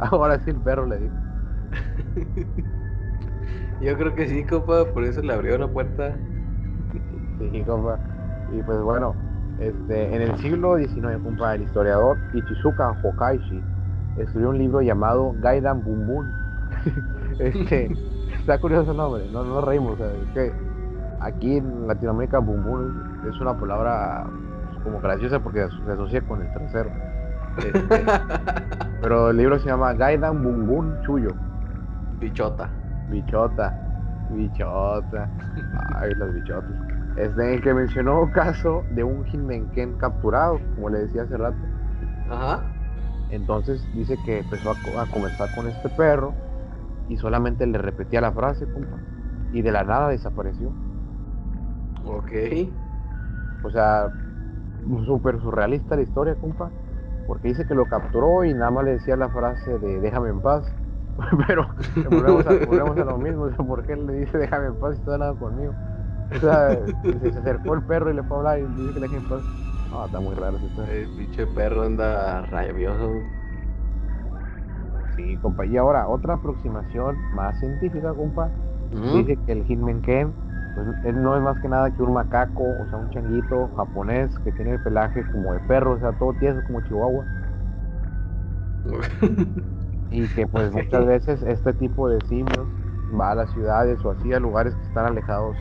Ahora sí el perro le dijo. Yo creo que sí, compa, por eso le abrió la puerta. Sí, compa. Y pues bueno, este, en el siglo XIX, compa, el historiador Ichizuka Hokaishi escribió un libro llamado Gaidan Bum Bum. este, está curioso el nombre, no nos reímos, o sea, es que aquí en Latinoamérica Bum Bum es una palabra pues, como graciosa porque se asocia con el trasero. Este, pero el libro se llama Gaidan Bum Bum Chuyo. Bichota. Bichota, bichota. Ay, las bichotas. Este, en el que mencionó un caso de un Hinmenken capturado, como le decía hace rato. Ajá. Entonces dice que empezó a conversar con este perro y solamente le repetía la frase, compa. Y de la nada desapareció. Ok. O sea, súper surrealista la historia, compa. Porque dice que lo capturó y nada más le decía la frase de déjame en paz. Pero volvemos a, volvemos a lo mismo. O sea, ¿por qué le dice déjame en paz si está nada conmigo? O sea, se se acercó el perro y le fue a hablar y dice que le deje en paz. No, está muy raro historia. El pinche perro anda rabioso. Sí, compa. Y ahora, otra aproximación más científica, compa. Dice que el Hitmenken pues, él no es más que nada que un macaco, o sea, un changuito japonés que tiene el pelaje como de perro, o sea, todo tieso como chihuahua. Y que pues muchas veces este tipo de simios va a las ciudades o así a lugares que están alejados,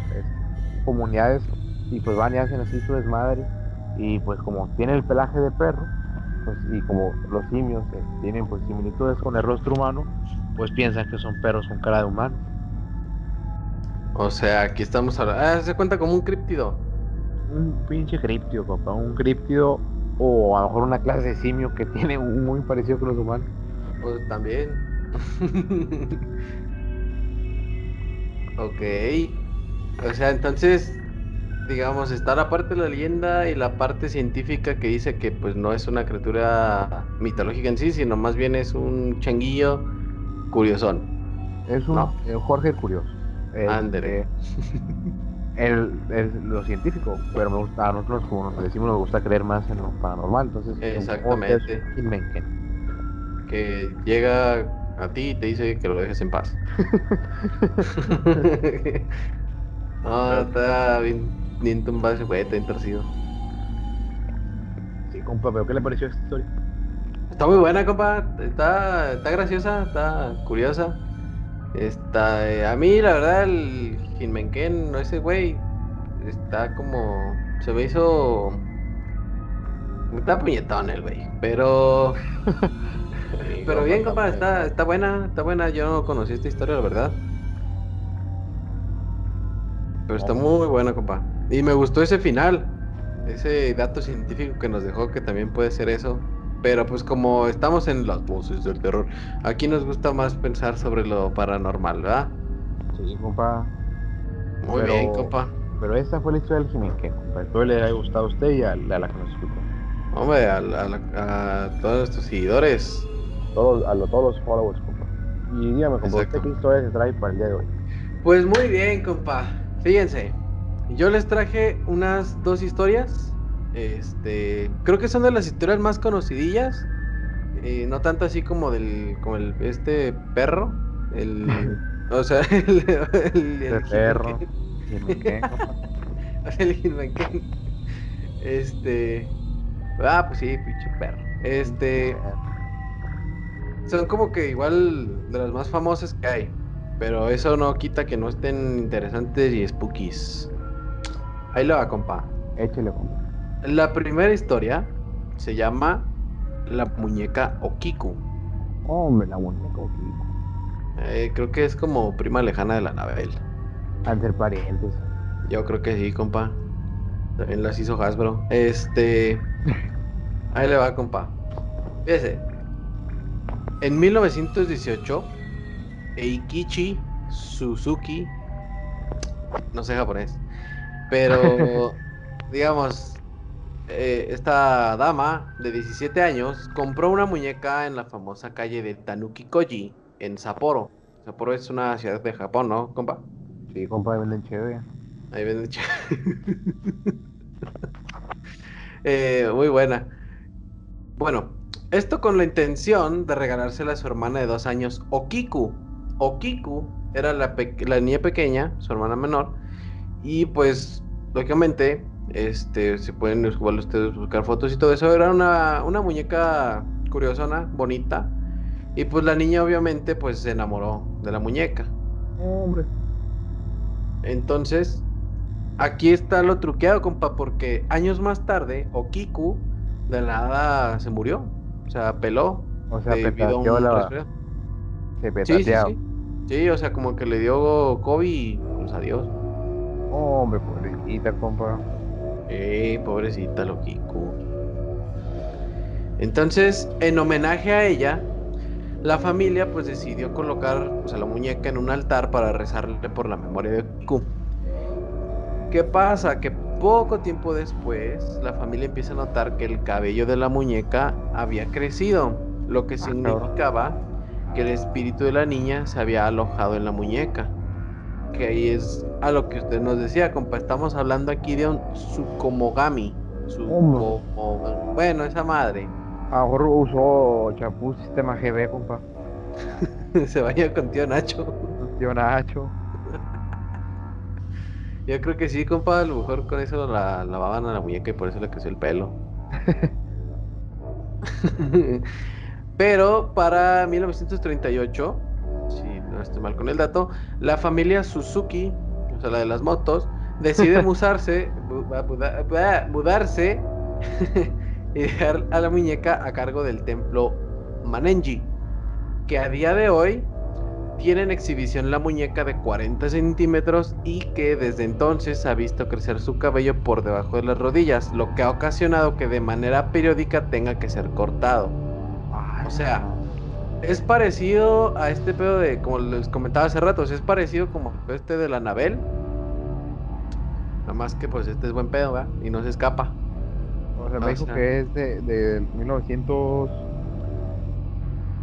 comunidades, y pues van y hacen así su desmadre. Y pues como tiene el pelaje de perro, pues, y como los simios eh, tienen pues similitudes con el rostro humano, pues piensan que son perros con cara de humano. O sea, aquí estamos hablando. Ah, se cuenta como un críptido. Un pinche criptido, papá, un criptido o a lo mejor una clase de simio que tiene un muy parecido con los humanos. Pues también. ok. O sea, entonces, digamos, está la parte de la leyenda y la parte científica que dice que pues no es una criatura mitológica en sí, sino más bien es un changuillo curiosón. Es un No. eh, Jorge el Curioso. Este, Ándele. el, el- lo científico, pero me gusta, a nosotros como nos decimos nos gusta creer más en lo paranormal, entonces Exactamente. es. Que llega a ti y te dice que lo dejes en paz. no, está bien, bien tumbado ese güey, está bien torcido. Sí, compa, pero ¿qué le pareció esta historia? Está muy buena, compa. Está, está graciosa, está curiosa. Está, eh, a mí, la verdad, el Hinmenken, ese güey, está como. Se me hizo. Está puñetón el güey. Pero. pero bien, compa, está, está buena, está buena. Yo no conocí esta historia, la verdad. Pero está muy buena, compa. Y me gustó ese final. Ese dato científico que nos dejó, que también puede ser eso. Pero pues como estamos en las voces del terror, aquí nos gusta más pensar sobre lo paranormal, ¿verdad? Sí, compa. Muy Pero- bien, compa. Pero esta fue la historia del Hinmenken, compa. Espero le haya gustado a usted y a, la- a la que nos escuchó. Hombre, a, a todos nuestros seguidores. Todos, a lo- todos los followers, compa. Y dígame, compa, ¿usted Exacto. qué historia se trae para el día de hoy? Pues muy bien, compa. Fíjense, yo les traje unas dos historias. Este, creo que son de las historias más conocidillas. eh, no tanto así como del, como el este perro, el, o sea, el, el, El el perro. El. Este, ah, pues sí, pinche perro. Este, son como que igual de las más famosas que hay. Pero eso no quita que no estén interesantes y spookies. Ahí lo va, compa. Échele, compa. La primera historia se llama La muñeca Okiku. Hombre, la muñeca, Kiko. Eh, creo que es como prima lejana de la Anabel. Han de ser parientes. Yo creo que sí, compa. También las hizo Hasbro. Este. Ahí le va, compa. Fíjese. En 1918, Eikichi Suzuki. No sé japonés. Pero, digamos, eh, esta dama de 17 años compró una muñeca en la famosa calle de Tanuki Koji, en Sapporo. Sapporo es una ciudad de Japón, ¿no, compa? Sí, compa, venden chévere. Ahí venden ch- Eh, muy buena. Bueno, esto con la intención de regalársela a su hermana de dos años, Okiku. Okiku era la niña pequeña, su hermana menor, y pues, lógicamente, este, se pueden igual ustedes buscar fotos y todo eso. Era una, una muñeca curiosona, bonita, y pues la niña obviamente pues se enamoró de la muñeca. Hombre. Entonces, aquí está lo truqueado, compa, porque años más tarde, Okiku de la nada se murió. O sea, peló. O sea, petateó la... Se Sí, sí, sí. Sí, o sea, como que le dio COVID y pues adiós. Hombre, pobrecita, compa. Eh, pobrecita Lokiku. Entonces, en homenaje a ella, la familia pues decidió colocar pues, a la muñeca en un altar para rezarle por la memoria de Okiku. ¿Qué pasa? Que poco tiempo después, la familia empieza a notar que el cabello de la muñeca había crecido, lo que Ah, significaba que el espíritu de la niña se había alojado en la muñeca. Que ahí es a lo que usted nos decía, compa. Estamos hablando aquí de un Sukomogami. Sukomo- Bueno, esa madre. A lo mejor usó champú sistema GB, compa. se vaya con tío Nacho. Tío Nacho. Yo creo que sí, compa. A lo mejor con eso la lavaban a la muñeca y por eso le creció el pelo. Pero para 1938, si no estoy mal con el dato, la familia Suzuki, o sea, la de las motos, decide muda- mudarse y dejar a la muñeca a cargo del templo Manenji, que a día de hoy tiene en exhibición la muñeca de 40 centímetros y que desde entonces ha visto crecer su cabello por debajo de las rodillas, lo que ha ocasionado que de manera periódica tenga que ser cortado. O sea, es parecido a este pedo de, como les comentaba hace rato, es parecido como este de la Anabel. Nada más que pues este es buen pedo, ¿verdad? Y no se escapa. O sea, O me dijo que es de, de 1900.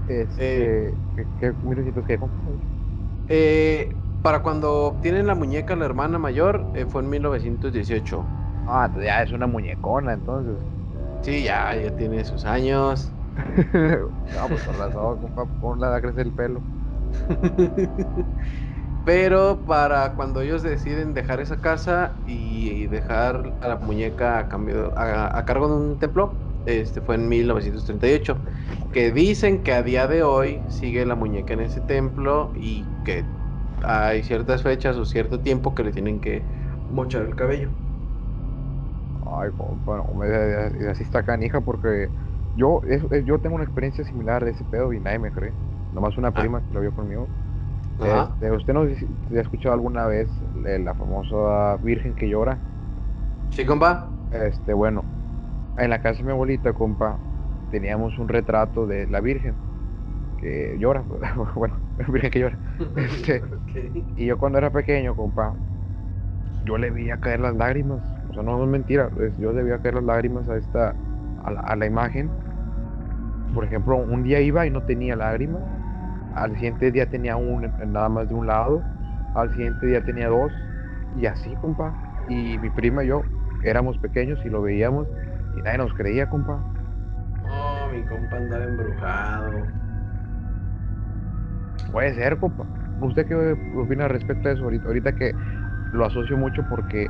Este. Eh. ¿qué, qué, 1900 qué, compa? Eh, para cuando obtienen la muñeca la hermana mayor, eh, fue en 1918. Ah, entonces ya es una muñecona, entonces. Sí, ya, ya tiene sus años. No, pues por razón, compa, ¿cómo le da a crecer el pelo? Pero para cuando ellos deciden dejar esa casa y, dejar a la muñeca a, cambio, a, cargo de un templo, este fue en 1938. Que dicen que a día de hoy sigue la muñeca en ese templo y que hay ciertas fechas o cierto tiempo que le tienen que mochar el cabello. Ay, compa, no, me, así está canija porque yo, es- es- yo tengo una experiencia similar de ese pedo y nadie me cree. Nomás una prima que lo vio conmigo. Este, ¿Usted no ha escuchado alguna vez de la famosa Virgen que llora? ¿Sí, compa? Este, bueno, en la casa de mi abuelita, compa, teníamos un retrato de la Virgen que llora, bueno, Virgen que llora. Este, y yo cuando era pequeño, compa, yo le veía caer las lágrimas, o sea, no es mentira, yo le veía caer las lágrimas a esta, a la, a la imagen. Por ejemplo, un día iba y no tenía lágrimas, al siguiente día tenía un, nada más de un lado, al siguiente día tenía dos, y así, compa. Y mi prima y yo éramos pequeños y lo veíamos y nadie nos creía, compa. Oh, mi compa andaba embrujado. Puede ser, compa. ¿Usted qué opina respecto a eso ahorita? Ahorita que lo asocio mucho porque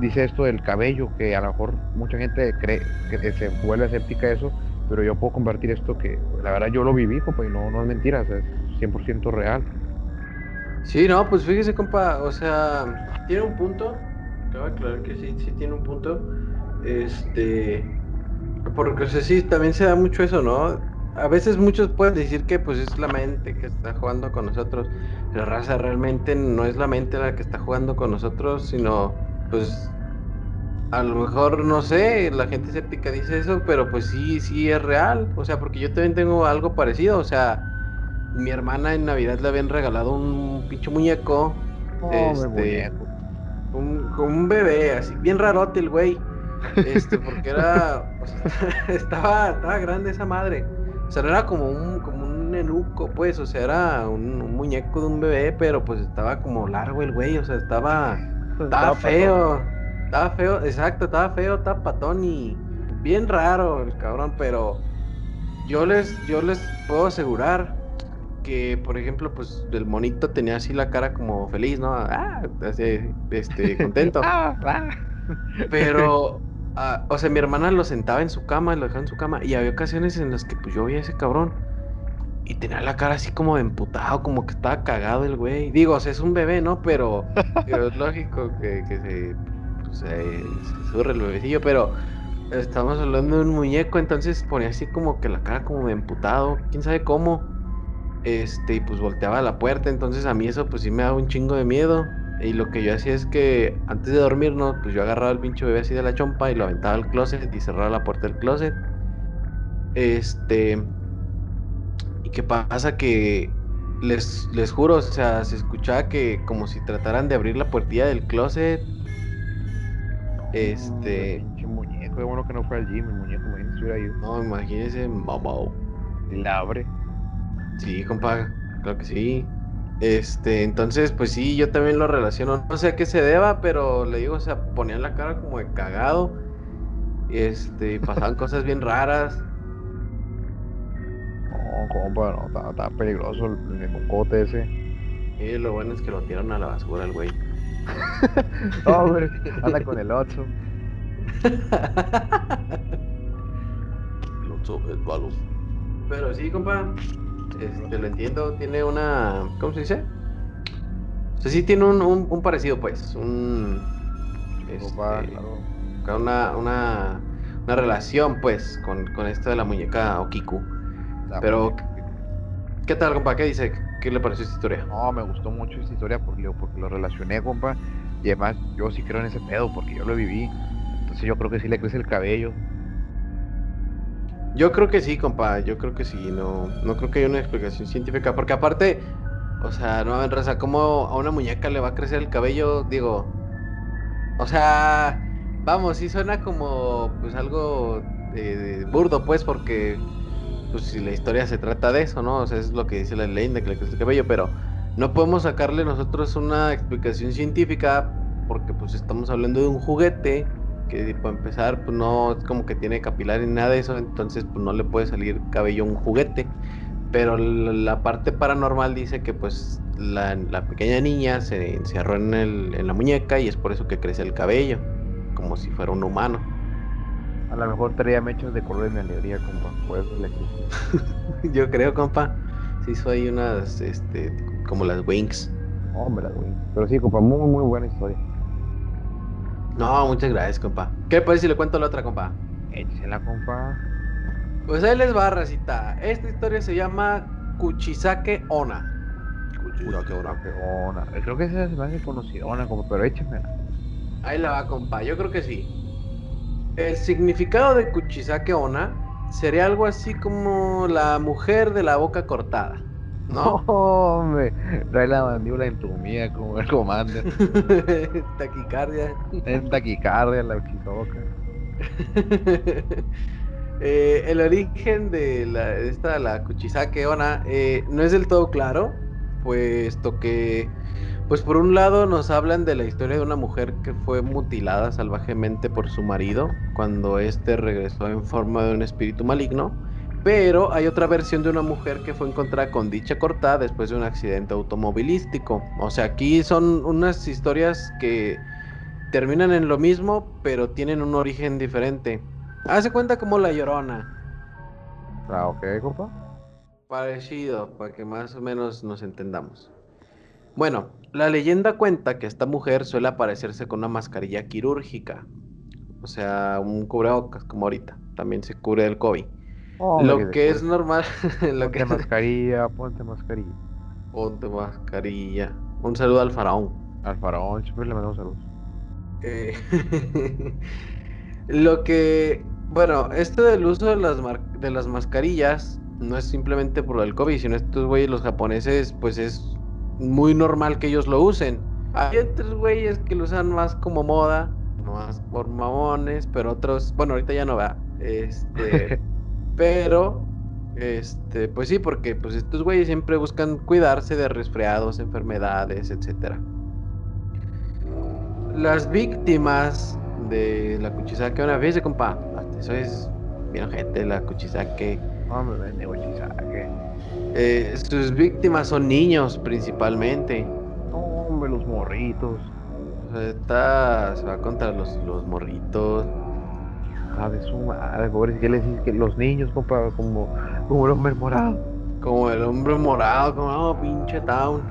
dice esto del cabello, que a lo mejor mucha gente cree que se vuelve escéptica a eso, pero yo puedo compartir esto que la verdad yo lo viví, compa, y no, no es mentira, o sea, es 100% real. Sí, no, pues fíjese, compa, o sea, tiene un punto. Cabe aclarar que sí, sí tiene un punto. Este. Porque, o sea, sí, también se da mucho eso, ¿no? A veces muchos pueden decir que, pues, es la mente que está jugando con nosotros. La raza realmente no es la mente la que está jugando con nosotros, sino, pues, a lo mejor, no sé, la gente escéptica dice eso, pero pues sí, sí es real. O sea, porque yo también tengo algo parecido, o sea. Mi hermana en Navidad le habían regalado un pinche muñeco. Este, un, bebé, así, bien rarote el güey. Este, porque era. o sea, estaba, estaba grande esa madre. O sea, no era como un, como un nenuco, pues, o sea, era un, muñeco de un bebé, pero pues estaba como largo el güey, o sea, estaba, estaba feo, estaba feo, exacto, estaba feo, estaba patón y bien raro el cabrón, pero yo les, yo les puedo asegurar que, por ejemplo, pues el monito tenía así la cara como feliz, ¿no? Ah, así, este, contento. Ah, pero, ah, o sea, mi hermana lo sentaba en su cama, lo dejaba en su cama, y había ocasiones en las que pues yo veía a ese cabrón y tenía la cara así como emputado, como que estaba cagado el güey. Digo, o sea, es un bebé, ¿no? Pero, es lógico que, se, pues, se, surre el bebecillo, pero estamos hablando de un muñeco, entonces ponía así como que la cara como de emputado, quién sabe cómo. Este, y pues volteaba la puerta, entonces a mí eso pues sí me daba un chingo de miedo. Y lo que yo hacía es que antes de dormirnos, pues yo agarraba al pinche bebé así de la chompa y lo aventaba al closet y cerraba la puerta del closet. Este. ¿Y qué pasa? Que les, les juro, o sea, se escuchaba que como si trataran de abrir la puertilla del closet. Este. pinche muñeco, de bueno que no fue al gym, el muñeco, imagínese si hubiera ido. No, imagínese, mamau. Y la abre. Sí, compa, creo que sí. Este, entonces, pues sí, yo también lo relaciono. No sé a qué se deba, pero le digo, o sea, ponían la cara como de cagado. Este, pasaban cosas bien raras. No, compa, no, está, peligroso el, el ese. Y lo bueno es que lo tiraron a la basura el güey. No, hombre, anda con el 8. el 8 es balón. Pero sí, compa, este, lo entiendo, tiene una. ¿Cómo se dice? O sea, sí tiene un, un, parecido, pues. Un. Este, una, una, una, relación, pues, con, con esto de la muñeca Okiku. Pero, ¿qué tal, compa? ¿Qué dice? ¿Qué le pareció esta historia? No, me gustó mucho esta historia porque, porque lo relacioné, compa. Y además, yo sí creo en ese pedo porque yo lo viví. Entonces, yo creo que sí le crece el cabello. Yo creo que sí, compa, yo creo que sí, no, no creo que haya una explicación científica, porque aparte, o sea, no, raza, ¿cómo a una muñeca le va a crecer el cabello? Digo, o sea, vamos, sí suena como, pues, algo eh, burdo, pues, porque, pues, si la historia se trata de eso, ¿no? O sea, es lo que dice la leyenda, que le crece el cabello, pero no podemos sacarle nosotros una explicación científica, porque, pues, estamos hablando de un juguete que para empezar pues no es como que tiene capilar ni nada de eso, entonces pues no le puede salir cabello a un juguete. Pero la, parte paranormal dice que pues la, pequeña niña se encerró en, el, en la muñeca y es por eso que crece el cabello, como si fuera un humano. A lo mejor traía mechas de color en la alegría, compa, por eso le Yo creo, compa. Sí, soy unas, este, como las Wings. Hombre, las Wings. Pero sí, compa, muy, muy buena historia. No, muchas gracias, compa. ¿Qué puede si le cuento la otra, compa? Échela, compa. Pues ahí les va, racita. Esta historia se llama Kuchisake Ona. Kuchisake Ona. Creo que esa es más conocida, compa, pero échamela. Ahí la va, compa. Yo creo que sí. El significado de Kuchisake Ona sería algo así como la mujer de la boca cortada. No, hombre, trae la mandíbula entumida como el comando. taquicardia. En taquicardia, la chisoca. eh, el origen de la, esta, la Kuchisake Ona, eh, no es del todo claro, puesto que, pues por un lado nos hablan de la historia de una mujer que fue mutilada salvajemente por su marido cuando éste regresó en forma de un espíritu maligno pero hay otra versión de una mujer que fue encontrada con dicha cortada después de un accidente automovilístico. O sea, aquí son unas historias que terminan en lo mismo, pero tienen un origen diferente. Hace cuenta como la llorona. Ah, ok, compa. Parecido, para que más o menos nos entendamos. Bueno, la leyenda cuenta que esta mujer suele aparecerse con una mascarilla quirúrgica. O sea, un cubrebocas, como ahorita. También se cubre del COVID lo que es normal. lo ponte mascarilla, ponte mascarilla. Ponte mascarilla. Un saludo al faraón. Al faraón, siempre le mandamos saludos. Eh, lo que. Bueno, esto del uso de las, de las mascarillas no es simplemente por el COVID, sino estos güeyes, los japoneses, pues es muy normal que ellos lo usen. Hay otros güeyes que lo usan más como moda, más por mamones, pero otros, bueno, ahorita ya no va. Este. Pero Este, pues sí, porque pues estos güeyes siempre buscan cuidarse de resfriados, enfermedades, etcétera. Las víctimas de la Kuchisake, una vez, compa, eso es bien gente, la Kuchisake. Hombre, vende Kuchisake. Eh, sus víctimas son niños principalmente. No, hombre, los morritos. O sea, está, se va contra los, los morritos. Ah, de su madre, pobre, ¿qué le decís? Que los niños, compa, como, como el hombre morado. Como el hombre morado, como, oh, pinche town.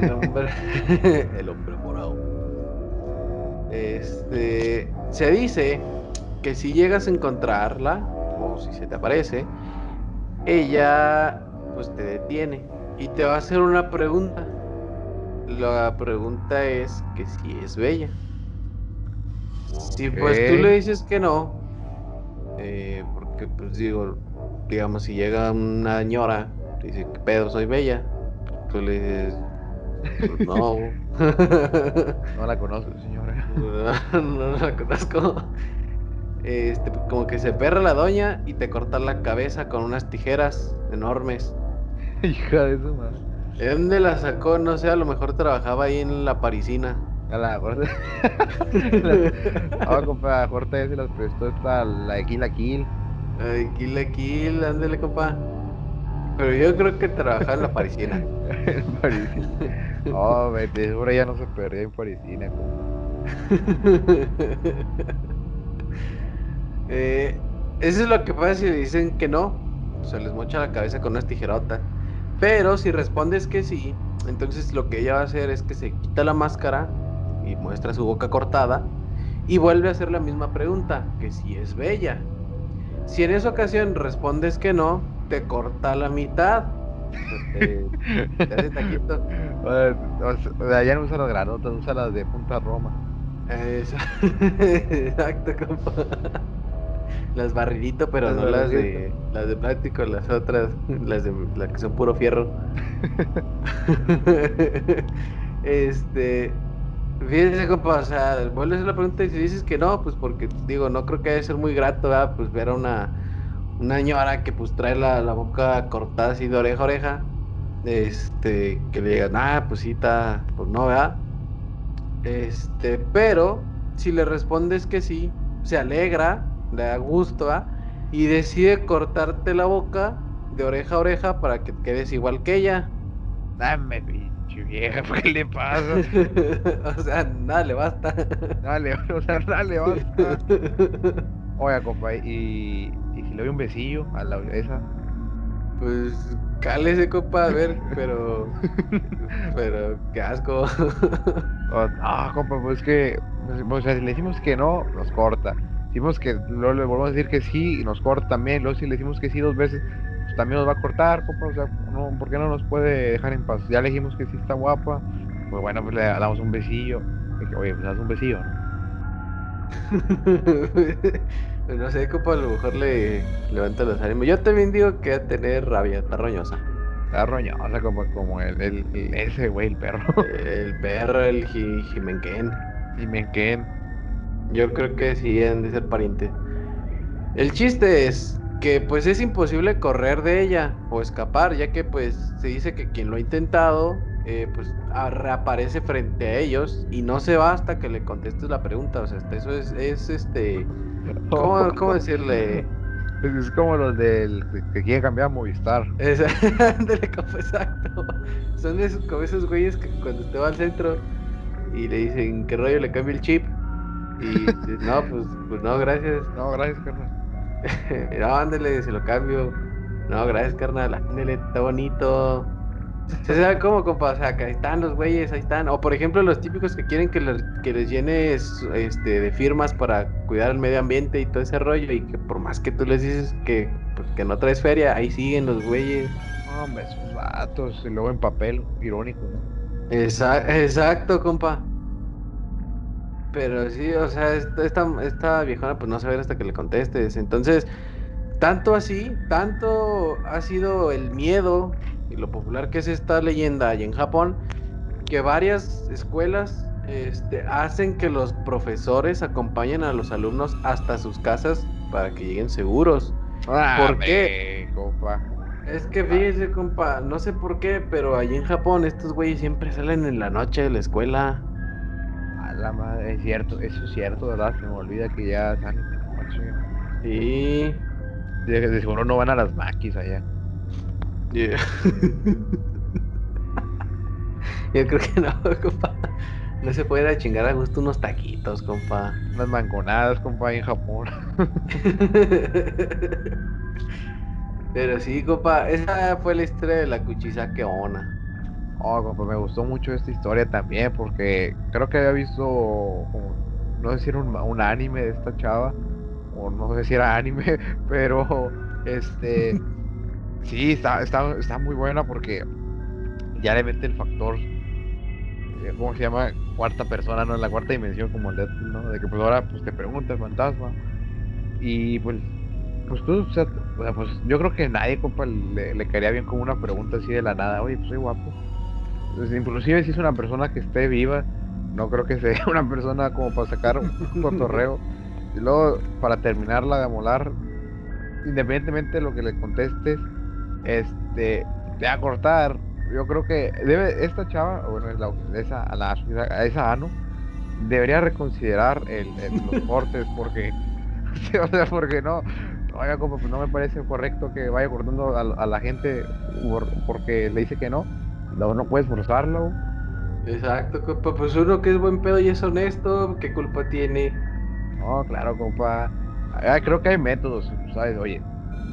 El hombre, el hombre morado. Este, se dice que si llegas a encontrarla, o si se te aparece, ella pues te detiene y te va a hacer una pregunta. La pregunta es que si es bella. Si pues tú le dices que no, eh, porque pues digo, digamos, si llega una señora, te dice, ¿qué pedo? Soy bella. Tú le dices, "Pues no. No la conozco, señora. no, no la conozco. Este, como que se perra la doña y te corta la cabeza con unas tijeras enormes. Hija de su madre. ¿De dónde la sacó? No sé, a lo mejor trabajaba ahí en la parisina. A la gorda. Ahora, compa, a se las prestó esta, la de Kill la Kill. Ay, kill la kill, ándale, compa. Pero yo creo que trabajaba en la parisina. en Parisina. Oh, vete, seguro ya no se perdía en Parisina, compa. Eh, eso es lo que pasa si le dicen que no. Se les mocha la cabeza con unas tijerotas. Pero si respondes que sí, entonces lo que ella va a hacer es que se quita la máscara y muestra su boca cortada y vuelve a hacer la misma pregunta, que si es bella. Si en esa ocasión respondes que no, te corta la mitad. Te, te hace taquito. O sea, ya no usa las granotas, usa las de Punta Roma. Exacto, compa. Las barridito, pero Las no las de las de plástico, las otras, las de las que son puro fierro. este, fíjense, compa, o sea, vuelves a hacer la pregunta y si dices que no, pues porque digo, no creo que haya de ser muy grato, ¿verdad? Pues ver a una una señora que pues trae la, la boca cortada así de oreja a oreja, este, que le digan, ah, pues sí, está, pues no, ¿verdad? Este, pero si le respondes que sí, se alegra, le da gusto, ¿va? Y decide cortarte la boca de oreja a oreja para que quedes igual que ella. Dame, pinche vieja, ¿qué le pasa? o sea, nada le basta. Dale, o sea, dale, basta. Oiga, compa, y, y si le doy un besillo a la esa. pues cálese, compa, a ver, pero. pero qué asco. Ah, compa, pues que. O sea, si le decimos que no, nos corta. Decimos que luego le volvemos a decir que sí y nos corta también. Luego si le decimos que sí dos veces, pues también nos va a cortar. O sea, no, ¿por qué no nos puede dejar en paz? Ya le dijimos que sí está guapa. Pues bueno, pues le damos un besillo. Oye, pues haz un besillo, ¿no? no sé, compa, a lo mejor le levanta los ánimos. Yo también digo que va a tener rabia, está roñosa. Está roñosa como, como el, el- el- ese güey, el perro. El perro, el ji- jimenquén. Yo creo que sí han de ser pariente. El chiste es que pues es imposible correr de ella o escapar, ya que pues se dice que quien lo ha intentado eh, pues reaparece frente a ellos y no se va hasta que le contestes la pregunta. O sea, hasta eso es, es este... ¿Cómo, cómo decirle? Es, como los del que- que quieren cambiar a Movistar. Es, exacto. Son esos, como esos güeyes que cuando usted va al centro y le dicen, ¿qué rollo le cambio el chip? Y no, pues, pues no, gracias. No, gracias, carnal. no, ándale, se lo cambio. No, gracias, carnal. Ándale, está bonito. ¿Se sabe cómo, compa? O sea, que ahí están los güeyes, ahí están. O por ejemplo, los típicos que quieren que les, que les llenes este, de firmas para cuidar el medio ambiente y todo ese rollo. Y que por más que tú les dices que, pues, que no traes feria, ahí siguen los güeyes. Hombre, esos vatos. Y luego en papel, irónico, ¿no? Exacto, compa. Pero sí, o sea, esta, esta, viejona pues no se hasta que le contestes. Entonces, tanto así, tanto ha sido el miedo y lo popular que es esta leyenda allá en Japón, que varias escuelas este, hacen que los profesores acompañen a los alumnos hasta sus casas para que lleguen seguros. Ah, ¿Por qué? compa. Es que fíjese, compa, no sé por qué, pero allí en Japón estos güeyes siempre salen en la noche de la escuela. La madre, es cierto, eso es cierto, ¿verdad? Se me olvida que ya salen. Sí. De, de seguro no van a las maquis allá. Yo creo que no, compa. No se puede ir a chingar a gusto unos taquitos, compa. Unas manconadas, compa, ahí en Japón. Pero sí, compa, esa fue la historia de la Kuchisake Ona. Oh, compa, me gustó mucho esta historia también porque creo que había visto, no sé si era un, un anime de esta chava, o no sé si era anime, pero este, sí, está, está, está muy buena porque ya le mete el factor, eh, ¿cómo se llama? Cuarta persona, ¿no? En la cuarta dimensión como el Deadpool, ¿no? De que pues ahora pues te pregunta el fantasma y pues, pues tú, o sea, pues yo creo que nadie, compa, le, le caería bien como una pregunta así de la nada, oye, pues soy guapo. Pues, inclusive si es una persona que esté viva, no creo que sea una persona como para sacar un cotorreo. Y luego, para terminarla de amolar, independientemente de lo que le contestes, este, te va a cortar. Yo creo que debe, esta chava, bueno, la- esa, a, esa Ano, debería reconsiderar el, los cortes porque, o sea, porque no, como pues no me parece correcto que vaya cortando a, la gente por- porque le dice que no. No, no puedes forzarlo. Exacto, compa. Pues uno que es buen pedo y es honesto, ¿qué culpa tiene? No, claro, compa. Ah, creo que hay métodos, ¿sabes? Oye,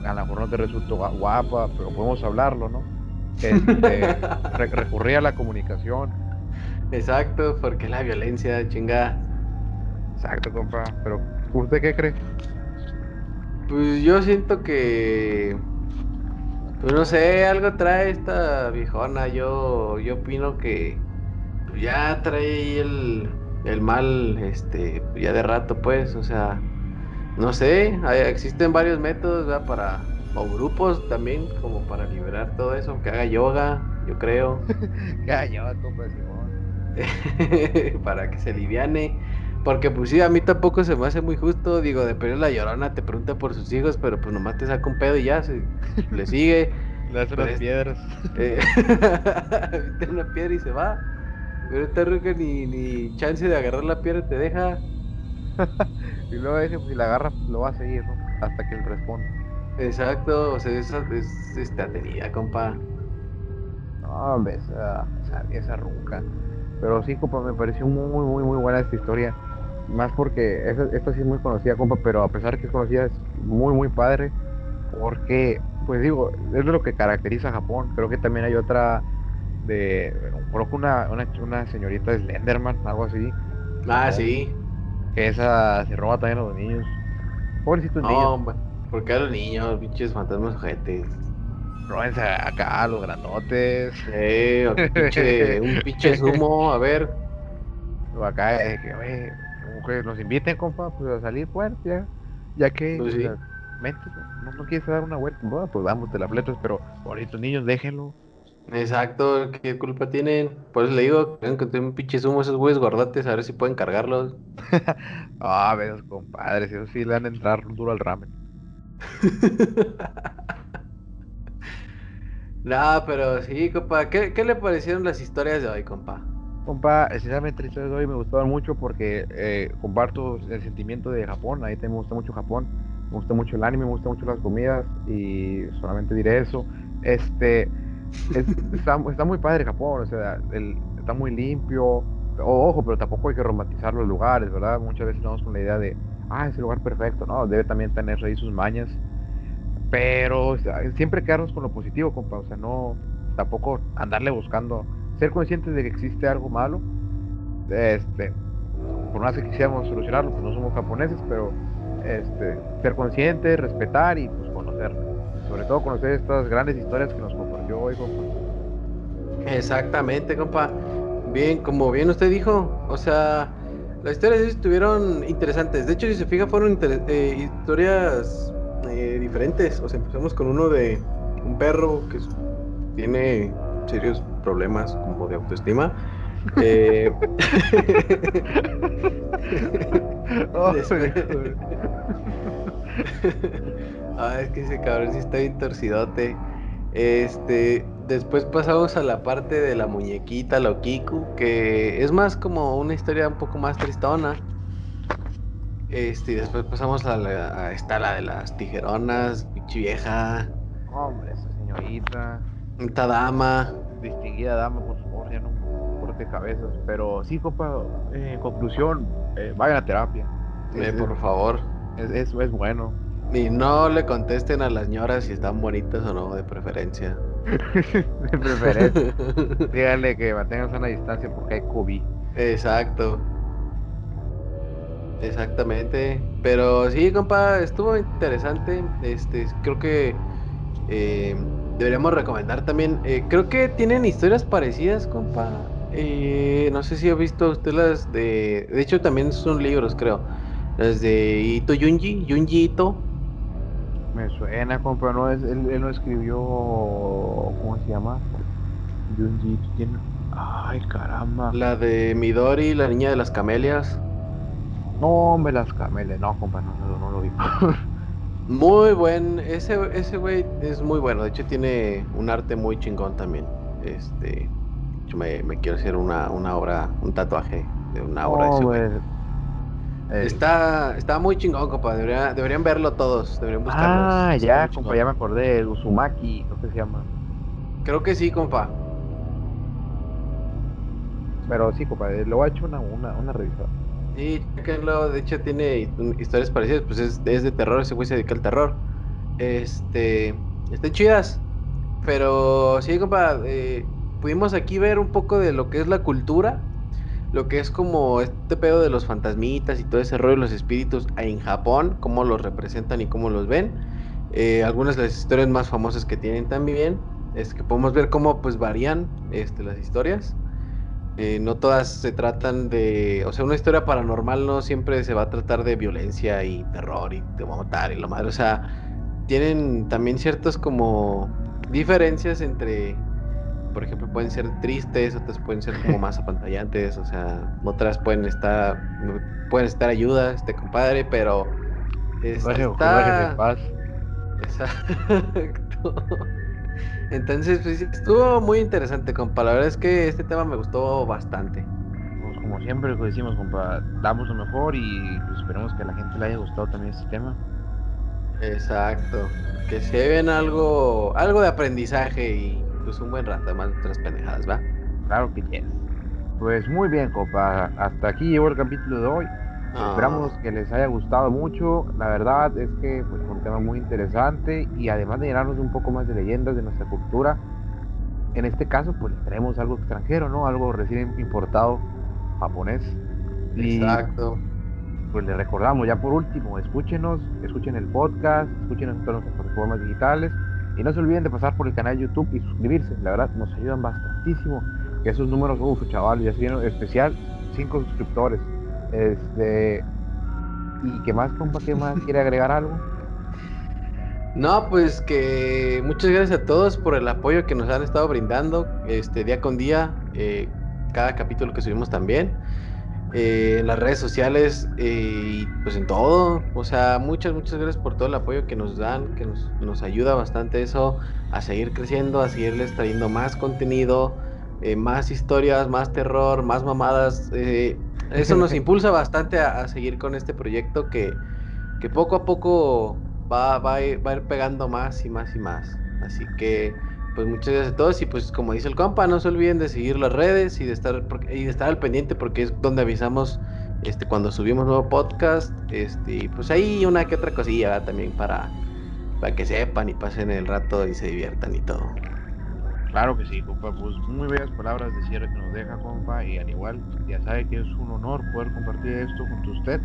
a lo mejor no te resultó gua- guapa, pero podemos hablarlo, ¿no? Este, re- recurrir a la comunicación. Exacto, porque la violencia, chinga. Exacto, compa. Pero, ¿usted qué cree? Pues yo siento que. Pues no sé, algo trae esta viejona. Yo, yo opino que pues, ya trae el, el mal, este, ya de rato, pues. O sea, no sé, hay- existen varios métodos, ¿verdad? Para, o grupos también, como para liberar todo eso. Que haga yoga, yo creo. Ya, compa, Simón. para que se liviane. Porque pues sí, a mí tampoco se me hace muy justo. Digo, de perder la llorona te pregunta por sus hijos, pero pues nomás te saca un pedo y ya, se, le sigue. Le hace es- piedras. Eh, una piedra y se va. Pero esta ruca ni, ni chance de agarrar la piedra te deja. Y luego dice, pues si la agarra, lo va a seguir, ¿no? Hasta que él responda. Exacto, o sea, esa es este, atenida, compa. No, hombre, esa, esa, esa ruca. Pero sí, compa, me pareció muy, muy, muy buena esta historia. Más porque esta sí es muy conocida, compa, pero a pesar que es conocida, es muy, muy padre. Porque, pues digo, es lo que caracteriza a Japón. Creo que también hay otra de, creo que una, una, una señorita de Slenderman, algo así. Ah, sí. Que esa se roba también a los niños. Pobrecitos No, niños. hombre. Porque a los niños, pinches fantasmas ojetes. Róbense acá a los grandotes. Eh, pinche- un pinche sumo, a ver. Acá, eh, que, que nos inviten, compa, pues a salir, bueno, ya, ya que, Pues sí. sea, vente, no, no quieres dar una vuelta, bueno, pues vamos, te la fletas, pero ahorita niños, déjenlo. Exacto, ¿qué culpa tienen? Por eso le digo, que encontré un pinche sumo a esos güeyes gordotes, a ver si pueden cargarlos. Ah, ves, compadres, eso sí le van a entrar duro al ramen. No, pero sí, compa. ¿Qué, qué le parecieron las historias de hoy, compa? Compa, sinceramente la historia de hoy me gustaron mucho porque eh, comparto el sentimiento de Japón, ahí también me gusta mucho Japón, me gusta mucho el anime, me gustan mucho las comidas y solamente diré eso. Este, es- está, está muy padre Japón, o sea, el- está muy limpio, o- ojo, pero tampoco hay que romantizar los lugares, ¿verdad? Muchas veces vamos con la idea de, ah, es el lugar perfecto, ¿no? Debe también tener ahí sus mañas, pero o sea, siempre quedarnos con lo positivo, compa, o sea, no, tampoco andarle buscando ser conscientes de que existe algo malo. Este, por más que quisiéramos solucionarlo, pues no somos japoneses, pero este, ser conscientes, respetar y pues conocer. Sobre todo conocer estas grandes historias que nos compartió hoy, compa. Exactamente, compa. Bien, como bien usted dijo, o sea, las historias estuvieron interesantes. De hecho, si se fija, fueron eh, historias eh, diferentes. O sea, empezamos con uno de un perro que tiene serios problemas como de autoestima. Eh, Ah, es que ese cabrón sí está bien torcidote. Este, después pasamos a la parte de la muñequita, lo Kiku, que es más como una historia un poco más tristona. Este, y después pasamos a, la, a esta, la de las tijeronas, pinche vieja, Hombre, esa señorita, esta dama. Distinguida dama, por favor, ya no corte cabezas. Pero sí, compa, eh, en conclusión, eh, vayan a terapia. Eh, Es- por favor. es- Eso es bueno. Y no le contesten a las ñoras si están bonitas o no, de preferencia. De preferencia. Díganle que mantengan sana distancia porque hay COVID. Exacto. Exactamente. Pero sí, compa, estuvo interesante. Este, creo que eh, deberíamos recomendar también. eh, creo que tienen historias parecidas, compa. Eh, no sé si ha visto usted las de. De hecho, también son libros, creo. Las de Ito Junji, Junji Ito. Me suena, compa, no es, él, él no escribió, ¿cómo se llama? Junji, tiene... Ay, caramba. La de Midori, la niña de las camelias. No, hombre, las camelias. No, compa, no, no, no lo vi. Muy buen, ese ese güey es muy bueno, de hecho tiene un arte muy chingón también. Este, yo me, me quiero hacer una, una obra, un tatuaje de una obra de ese güey. Hombre. Eh, Está, está muy chingón, compa, debería- deberían verlo todos, deberían buscarlo. Ah, ya, compa, chingón. ya me acordé. El Uzumaki, creo que se llama. Creo que sí, compa. Pero sí, compa, eh, lo ha hecho una, una, una revisada. Sí, chéquenlo, de hecho tiene hi- historias parecidas, pues es, es de terror, ese güey se dedica al terror. Este, están chidas, pero sí, compa, eh, pudimos aquí ver un poco de lo que es la cultura, lo que es como este pedo de los fantasmitas y todo ese rollo, los espíritus en Japón, cómo los representan y cómo los ven. Eh, algunas de las historias más famosas que tienen también, es que podemos ver cómo pues varían este, las historias. Eh, no todas se tratan de. O sea, una historia paranormal no siempre se va a tratar de violencia y terror y te va a matar y lo madre. O sea, tienen también ciertas como diferencias entre. Por ejemplo, pueden ser tristes, otras pueden ser como más apantallantes, o sea, otras pueden estar. Pueden estar ayuda, este compadre, pero. está- paz. Exacto. Entonces, pues estuvo muy interesante, compa. La verdad es que este tema me gustó bastante. Pues como siempre lo decimos, compa, damos lo mejor y pues, esperemos que a la gente le haya gustado también este tema. Exacto. Que se ven algo, algo de aprendizaje y pues un buen rato más de otras pendejadas, ¿va? Claro que yes. Pues muy bien, compa. Hasta aquí llegó el capítulo de hoy. Ah. Esperamos que les haya gustado mucho. La verdad es que pues, fue un tema muy interesante y además de llenarnos un poco más de leyendas de nuestra cultura, en este caso pues traemos algo extranjero, ¿no? Algo recién importado japonés. Y Exacto. pues les recordamos ya por último, escúchenos, escuchen el podcast, escúchenos en todas nuestras plataformas digitales y no se olviden de pasar por el canal de YouTube y suscribirse, la verdad nos ayudan bastantísimo. Esos números, uff, chaval, ya se vieron especial, 5 suscriptores. Este y qué más, compa, qué más quiere agregar algo? No, pues que muchas gracias a todos por el apoyo que nos han estado brindando este día con día, eh, cada capítulo que subimos también, eh, en las redes sociales eh, y pues en todo. O sea, muchas, muchas gracias por todo el apoyo que nos dan, que nos, nos ayuda bastante eso a seguir creciendo, a seguirles trayendo más contenido, más historias, más terror, más mamadas. Eso nos impulsa bastante a, seguir con este proyecto que, que poco a poco va, va, a ir, va ir pegando más y más y más. Así que, pues muchas gracias a todos y pues como dice el compa, no se olviden de seguir las redes y de estar, y de estar al pendiente porque es donde avisamos este, cuando subimos nuevo podcast. Este, pues ahí una que otra cosilla también para, para que sepan y pasen el rato y se diviertan y todo. Claro que sí, compa, pues muy bellas palabras de cierre que nos deja, compa, y al igual, ya sabe que es un honor poder compartir esto junto a usted.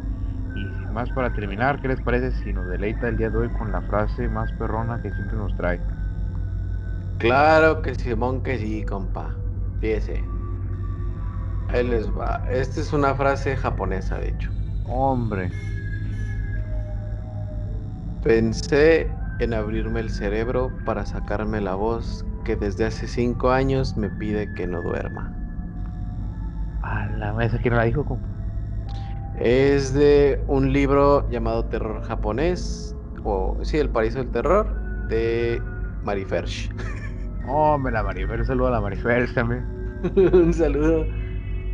Y sin más para terminar, ¿qué les parece si nos deleita el día de hoy con la frase más perrona que siempre nos trae? Claro que Simón que sí, compa. Fíjese. Ahí les va. Esta es una frase japonesa, de hecho. Hombre, Pensé en abrirme el cerebro para sacarme la voz que desde hace cinco años me pide que no duerma. a la mesa, ¿quién la dijo, compa? Es de un libro llamado Terror japonés o sí, el paraíso del terror de Mariferch. Hombre, la Marifer, un saludo a la Marifer también. un saludo.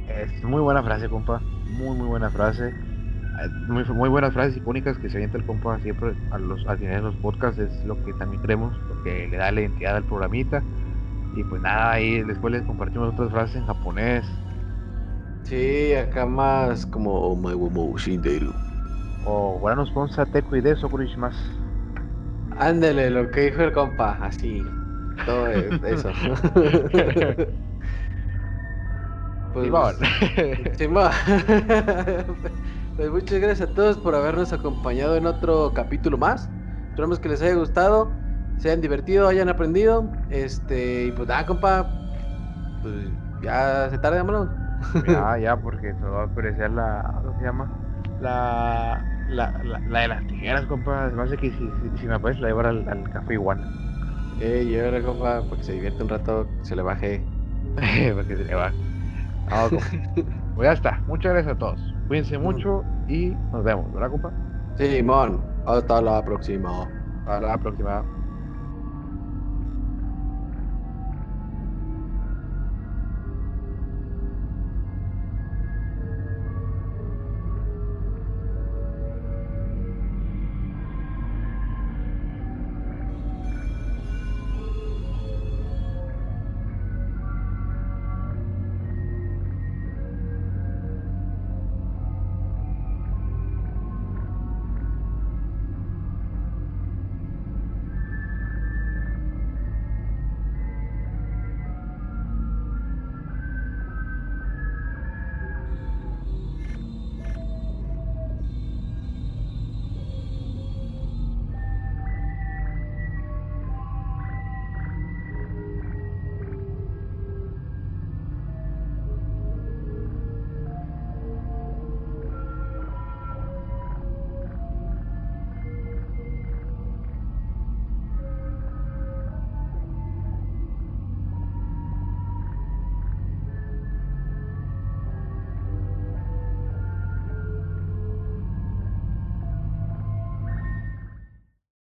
Es muy buena frase, compa. Muy, muy buena frase. Muy, muy buenas frases icónicas que se avienta el compa siempre a los, al final de los podcasts. Es lo que también creemos, lo que le da la identidad al programita. Y pues nada, ahí después les compartimos otras frases en japonés. Sí, acá más como Omae mou shinderu. O ahora nos ponsa teco y de eso, más. Ándale, lo que dijo el compa, así. Todo es- eso. pues, Simón. Simón. Pues muchas gracias a todos por habernos acompañado en otro capítulo más. Esperamos que les haya gustado, se hayan divertido, hayan aprendido. Este, y pues nada, compa. Pues ya se tarda, vámonos. ya, ya, porque se va a aparecer la. ¿Cómo se llama? La. La, la, la de las tijeras, compa. Además de que si, si, si me puedes la llevar al, al café igual. Eh, llévale, compa, para que se divierte un rato, se le baje. Porque se le va. No, compa. Pues ya está. Muchas gracias a todos. Cuídense mucho y nos vemos, ¿verdad, compa? Simón, hasta la próxima. Hasta la próxima.